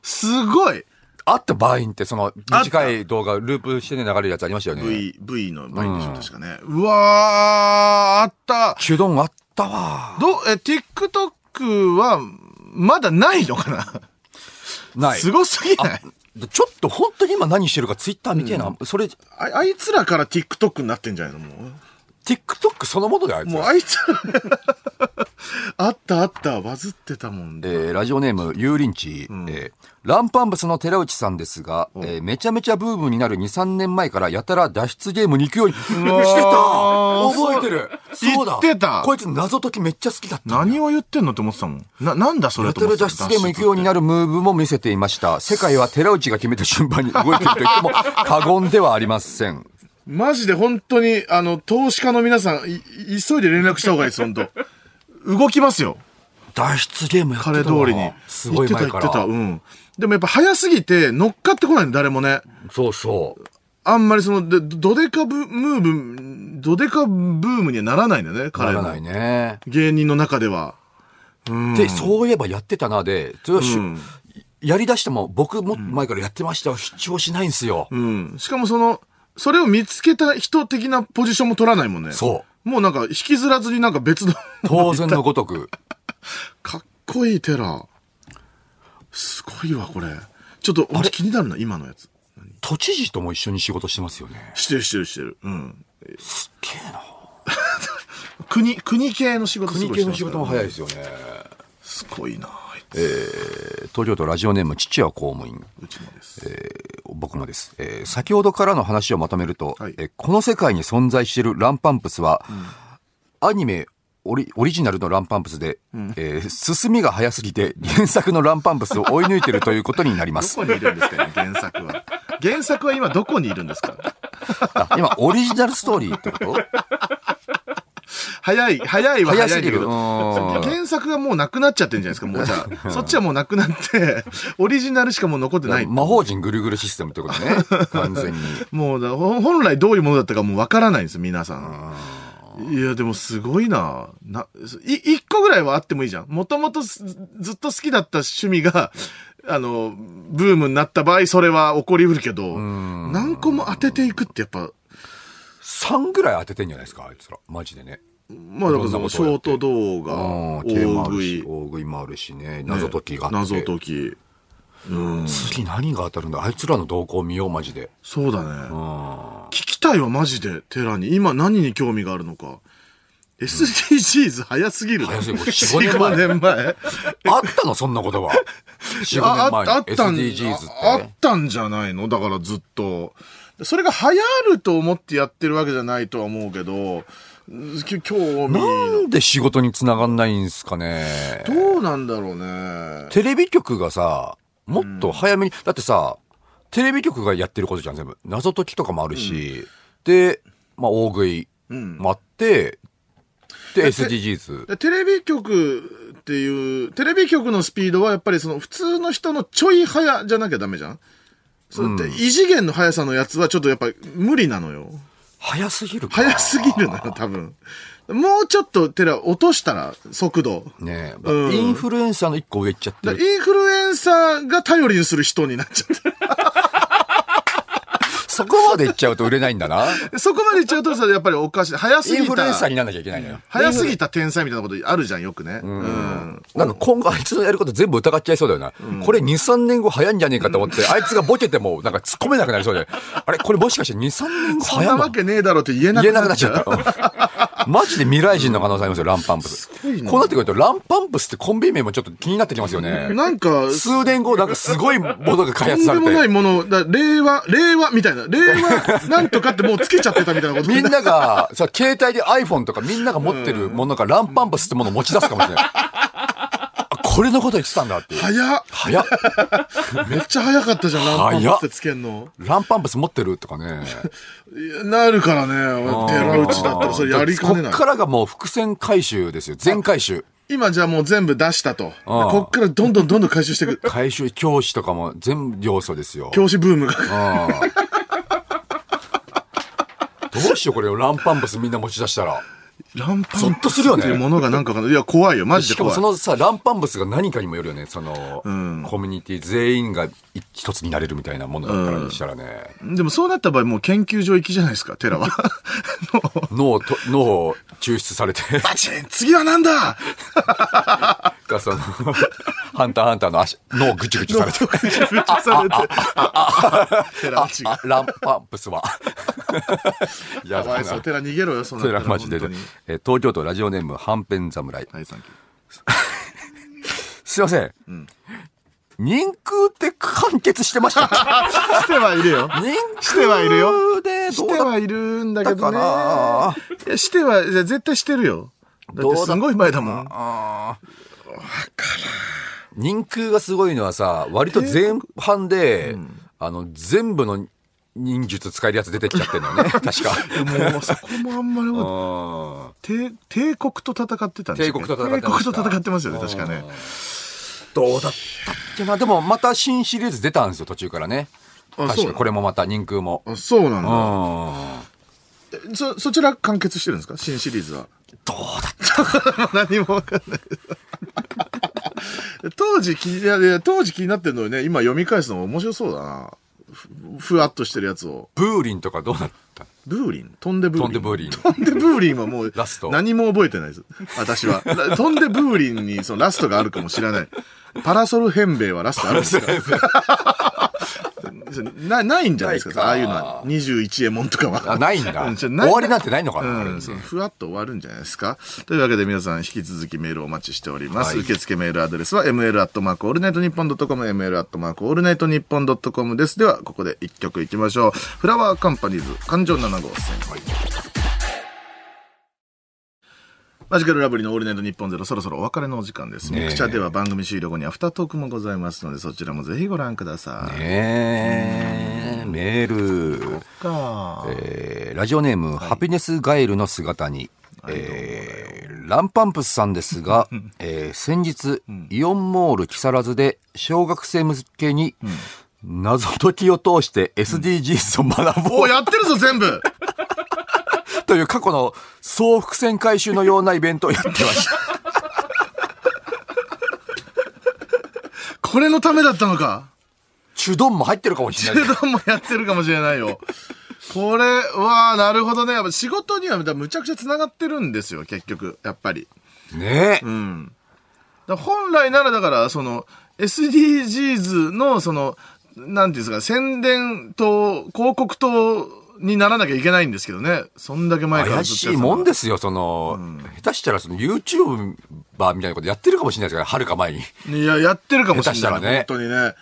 すごい。あったバインってその短い動画ループしてね流れるやつありましたよね。V、V のバインでしょ、確かね。うわー、あった。チュドンあったわ。ど、え、TikTok は、まだないのかな？ない。すごすぎない？ちょっと本当に今何してるかツイッター見てえな。それ、ああいつらから TikTok になってんじゃないのも TikTok そのものであいつう。もうら。あいつら、[LAUGHS] あったあった、バズってたもんで。えーラジオネーム、ユーリンチ、えーランパンブスの寺内さんですが、えーめちゃめちゃブームになる2、3年前からやたら脱出ゲームに行くようにしてた覚えてるそうだ言ってたこいつ謎解きめっちゃ好きだった。何を言ってんのって思ってたもん。な、なんだそれやたらと思ってた。脱出ゲーム行くようになるムーブも見せていました。世界は寺内が決めた順番に動いていると言っても過言ではありません。マジで本当に、あの、投資家の皆さん、い急いで連絡した方がいいです、[LAUGHS] 本当動きますよ。脱出ゲームやってたわ彼通りに。すごい前から。言ってた、言ってた。うん。でもやっぱ早すぎて乗っかってこないの、誰もね。そうそう。あんまりその、でドデカブムーブ、ドデカブームにはならないんだよね、な彼の。らないね。芸人の中では。うん。で、そういえばやってたなで、それはしゅうんやり出しても僕も前からやってましたよ。主張しないんですよ。うん。しかもその、それを見つけた人的なポジションも取らないもんね。。そうもうなんか引きずらずになんか別の。当然のごとく。[LAUGHS] かっこいいテラ。すごいわ、これ。ちょっと、俺気になるな、今のやつ。都知事とも一緒に仕事してますよね。してるしてるしてる。うん。すっげえな。[LAUGHS] 国、国系の仕事国系の仕事も早いい。ですよね。すごいな、あいつ。東京都ラジオネーム父は公務員。うちもです。僕もです、えー先ほどからの話をまとめると、はい。えーこの世界に存在しているランパンプスは、アニメオリオリジナルのランパンプスで、えー進みが早すぎて原作のランパンプスを追い抜いているということになりまどす。こにいるんですかね、原作は。原作は今どこにいるんですか？あ今、オリジナルストーリーってこと？早い、早いは早いんだけど原作がもうなくなっちゃってるんじゃないですか、もうじゃあ。[LAUGHS] そっちはもうなくなって、オリジナルしかもう残ってない。魔法陣ぐるぐるシステムってことね。[LAUGHS] 完全に。もうだ、ほ本来どういうものだったかもうわからないんです、皆さん。いや、でもすごいな。な、い、一個ぐらいはあってもいいじゃん。もともとすずっと好きだった趣味が、あの、ブームになった場合、それは起こりうるけど、何個も当てていくってやっぱ、3ぐらい当ててんじゃないですか、あいつら。マジでね。まあだからいろんなことショート動うん画、大食し、い、大食いもあるしね、謎解きがあって。謎解き。次何が当たるんだ？あいつらの動向見よう、マジで。そうだね。うん。聞きたいわ、マジで、寺に。今何に興味があるのか。SDGs 早すぎるな。早すぎる4 5 4 5年前。あったの？そんなことは。4、5あ年前にああったん SDGs って。ああったんじゃないの？だからずっと。それが流行ると思ってやってるわけじゃないとは思うけど、き興味なんで仕事につながんないんすかね。どうなんだろうね。テレビ局がさ、もっと早めに、だってさ、テレビ局がやってることじゃん、全部。謎解きとかもあるし、で、まあ、大食いもあって、で、SDGs。でテレビ局っていう、テレビ局のスピードはやっぱりその普通の人のちょい早じゃなきゃダメじゃん？そうで異次元の速さのやつはちょっとやっぱ無理なのよ。早すぎるか。速すぎるのよ、多分。もうちょっと、テラ落としたら、速度。ねえ、うんインフルエンサーの一個上行っちゃってインフルエンサーが頼りにする人になっちゃって。そこまで行っちゃうと売れないんだな。[LAUGHS] そこまでいっちゃうとさ、やっぱりおかしい。早すぎインフルエンサーた。になんなきゃいけないのよ。早すぎた天才みたいなことあるじゃん、よくね。うん。なんか今後あいつのやること全部疑っちゃいそうだよな。これ2、3年後早いんじゃねえかと思って、あいつがボケてもなんか突っ込めなくなりそうで。あれこれもしかして2、3年後早いの？わけねえだろって言えなくなっち。ゃった。マジで未来人の可能性ありますよ、ランパンプス。こうなってくると、ランパンプスってコンビ名もちょっと気になってきますよね。なんか、数年後、なんかすごいものが開発されとんでもないて、もの、だ令和、令和みたいな。令和なんとかってもうつけちゃってたみたいなこと。みんなが、さ、携帯で iPhone とかみんなが持ってるものがランパンプスってものを持ち出すかもしれない。あこれのこと言ってたんだっていう。早っ。早っ。[LAUGHS] めっちゃ早かったじゃん、ランパンプってつけんの。ランパンプス持ってるとかね。なるからね、寺内だったらそれやりかねないこっ。からがもう伏線回収ですよ。全回収。今じゃあもう全部出したと。こっからどんどんどんどん回収していく。回収、教師とかも全部要素ですよ。教師ブームが。どうしようこれランパンプスみんな持ち出したら。ランパンゾッとするよねっていうものがなんかいいや、怖いよ。マジで怖い。しかもそのさ、ランパンプスが何かにもよるよね。その、んコミュニティ全員が一つになれるみたいなものだったらにしたらね。でもそうなった場合もう研究所行きじゃないですか、テラは。[LAUGHS] 脳と、脳を抽出されて、バチン次はなんだがその、ハンターハンターの足、脳ぐちゅぐちゅされて。口されて。テラ内が。あ、ランパンプスは。やだなかわいそう。。テラ逃げろよ、そんなそれはマジで。えー東京都ラジオネーム、はんぺん侍。はい、サンキュすいません。人空って完結してました。[LAUGHS] してはいるよ。人してはいるよ空でしどうだってはいるんだけどね。いや、しては、いや絶対してるよ。だってすごい前だもん。人空がすごいのはさ、割と前半で、あの、全部の忍術使えるやつ出てきちゃってんだよね。[LAUGHS] 確か。もう、そこもあんまり帝帝国と戦ってたんです帝国と戦って帝国と戦ってますよね、確かね。どうだったっけな。でもまた新シリーズ出たんですよ、途中からね。確かこれもまた人空も。あ、そうなんうん。だ。そ、そちら完結してるんですか？新シリーズは。どうだっ [LAUGHS] 何もわかんない。[LAUGHS] 当時気にいやいや当時気になってるのにね、今読み返すの面白そうだな。ふわっとしてるやつを。ブーリンとかどうなった？ブーリン？とんでぶーりん。とんでぶーりんとんでぶーりんはもう、ラスト何も覚えてないです。私は。らとんでぶーりんにそのラストがあるかもしれない。パラソルヘンべえはラストあるんですかなないんじゃないですか、ああいうのは。21エモンとかは。あ、[LAUGHS] ないんだ。終わりなんてないのかな、うん、ふわっと終わるんじゃないですか。というわけで皆さん引き続きメールをお待ちしております。はい受付メールアドレスは ml アットマークオールナイトニッポンドットコム ml アットマークオールナイトニッポンドットコムです。ではここで一曲いきましょう。フラワーカンパニーズ環状7号線。マジカルラブリーのオールナイトニッポンゼロそろそろお別れのお時間です。ミクチャでは番組終了後にアフタートークもございますのでそちらもぜひご覧ください。ねえ、メール。か。えーラジオネーム、ハピネスガエルの姿に、えーランパンプスさんですが、えー先日、イオンモール木更津で小学生向けに、謎解きを通して SDGs を学ぼう。おやってるぞ全部という過去の総伏線回収のようなイベントをやってました。[LAUGHS] これのためだったのかチュドンも入ってるかもしれない。けどもやってるかもしれないよ。これは、なるほどね。やっぱ仕事にはむちゃくちゃ繋がってるんですよ、結局。やっぱり。ねえ。うん。本来ならだから、その、SDGs の、その、なんていうんですか、宣伝と広告塔にならなきゃいけないんですけどね。そんだけ前から怪しいもんですすよ、その、下手したらその YouTuber みたいなことやってるかもしれないですから、はるか前に。いや、やってるかもしれない。下手したらね本当にね。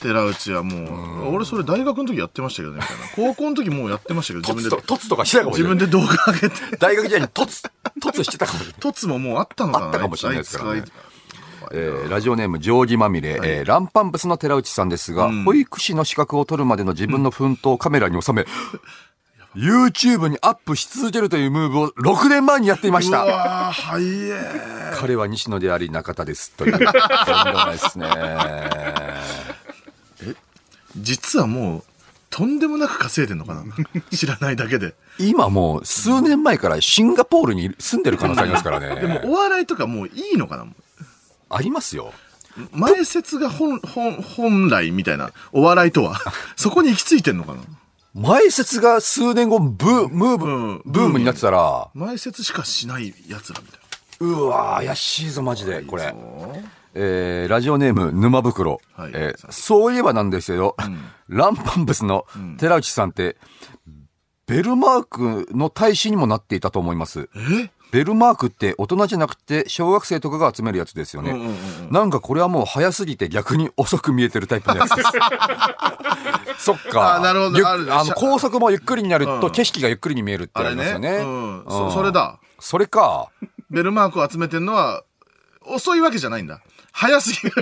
寺内はもう、俺それ大学の時やってましたけどね、みたいな。高校の時もうやってましたけど、自分で突と、。かしてたかもし自れない。分で動画上げて。大学時代に突、突してたかもしれない。[LAUGHS] 凸ももうあったのかなあったかもしれないですからねえーラジオネーム、定規まみれ、えーランパンプスの寺内さんですが、保育士の資格を取るまでの自分の奮闘をカメラに収め、[LAUGHS] YouTube にアップし続けるというムーブを6年前にやっていましうた。わー、はいえ。彼は西野であり中田です。という。[LAUGHS] とんでもないですね。実はもう、とんでもなく稼いでんのかな？[LAUGHS] 知らないだけで。今もう数年前からシンガポールに住んでる可能性ありますからね。でも、お笑いとかもういいのかな？ありますよ。前説が本、本、本来みたいな、お笑いとは。[LAUGHS] そこに行き着いてんのかな？前説が数年後ブー、ムーブ、うんブームになってたら、前説しかしない奴らみたいな。うわー怪しいぞマジで、これ。えーラジオネーム、沼袋。はいえーそういえばなんですけど、[LAUGHS] ランパンプスの寺内さんって、ベルマークの大使にもなっていたと思います。え？ベルマークって大人じゃなくて小学生とかが集めるやつですよね。うんうんうんなんかこれはもう早すぎて逆に遅く見えてるタイプのやつです。[LAUGHS] そっか。あなるほどあの、高速もゆっくりになるとうん景色がゆっくりに見えるってありますよね。うん。うそ、んそれだ。それか。ベルマークを集めてんのは、遅いわけじゃないんだ。早すぎる。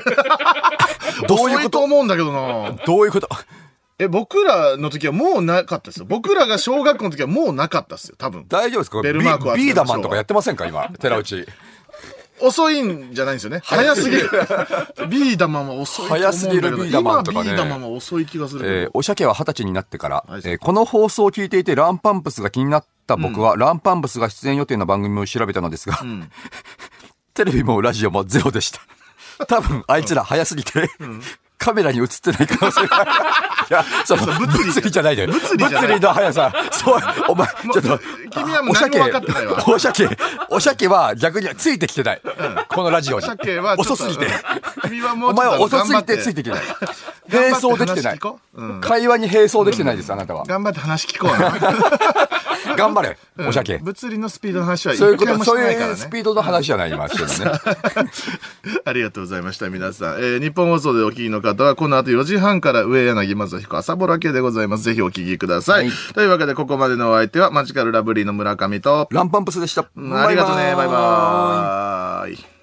どういうこと思うんだけどな。どういうこと？え、僕らの時はもうなかったですよ。僕らが小学校の時はもうなかったですよ、多分。大丈夫ですか？ベルマークを集めましょうビビーダマンとかやってませんか？今、[LAUGHS] 寺内。遅いんじゃないんですよね。早すぎる。ビーダマンは遅い。早すぎるビーダマンとかね今ビーダマンは遅い気がする。えーおしゃけは二十歳になってから、はいえーこの放送を聞いていてランパンプスが気になった僕は、ランパンプスが出演予定の番組を調べたのですが、[LAUGHS] テレビもラジオもゼロでした。多分、あいつら早すぎて、カメラに映ってない可能性が。いや、そう物理じゃないで。物理じゃない理の速さ。そう、お前、ちょっと、君はもうおも分かってないわおしゃけ、おしゃけは逆についてきてない。このラジオに。鮭は遅すぎて。うん君はもおうちょっと前は遅すぎててついてきてない。[LAUGHS] 並走できてない。会話に並走できてないです、あなたは。頑張って話聞こうな。[LAUGHS] 頑張れ、おしゃけ。物理のスピードの話は一そういうこと、そういうスピードの話じゃない、今ね。[LAUGHS] ありがとうございました、皆さん。えー日本放送でお聞きの方は、この後4時半から上柳正彦朝ぼら系でございます。ぜひお聞きください。はいというわけで、ここまでのお相手は、マジカルラブリーの村上と、ランパンプスでした。うんありがとうね、バイバーイ。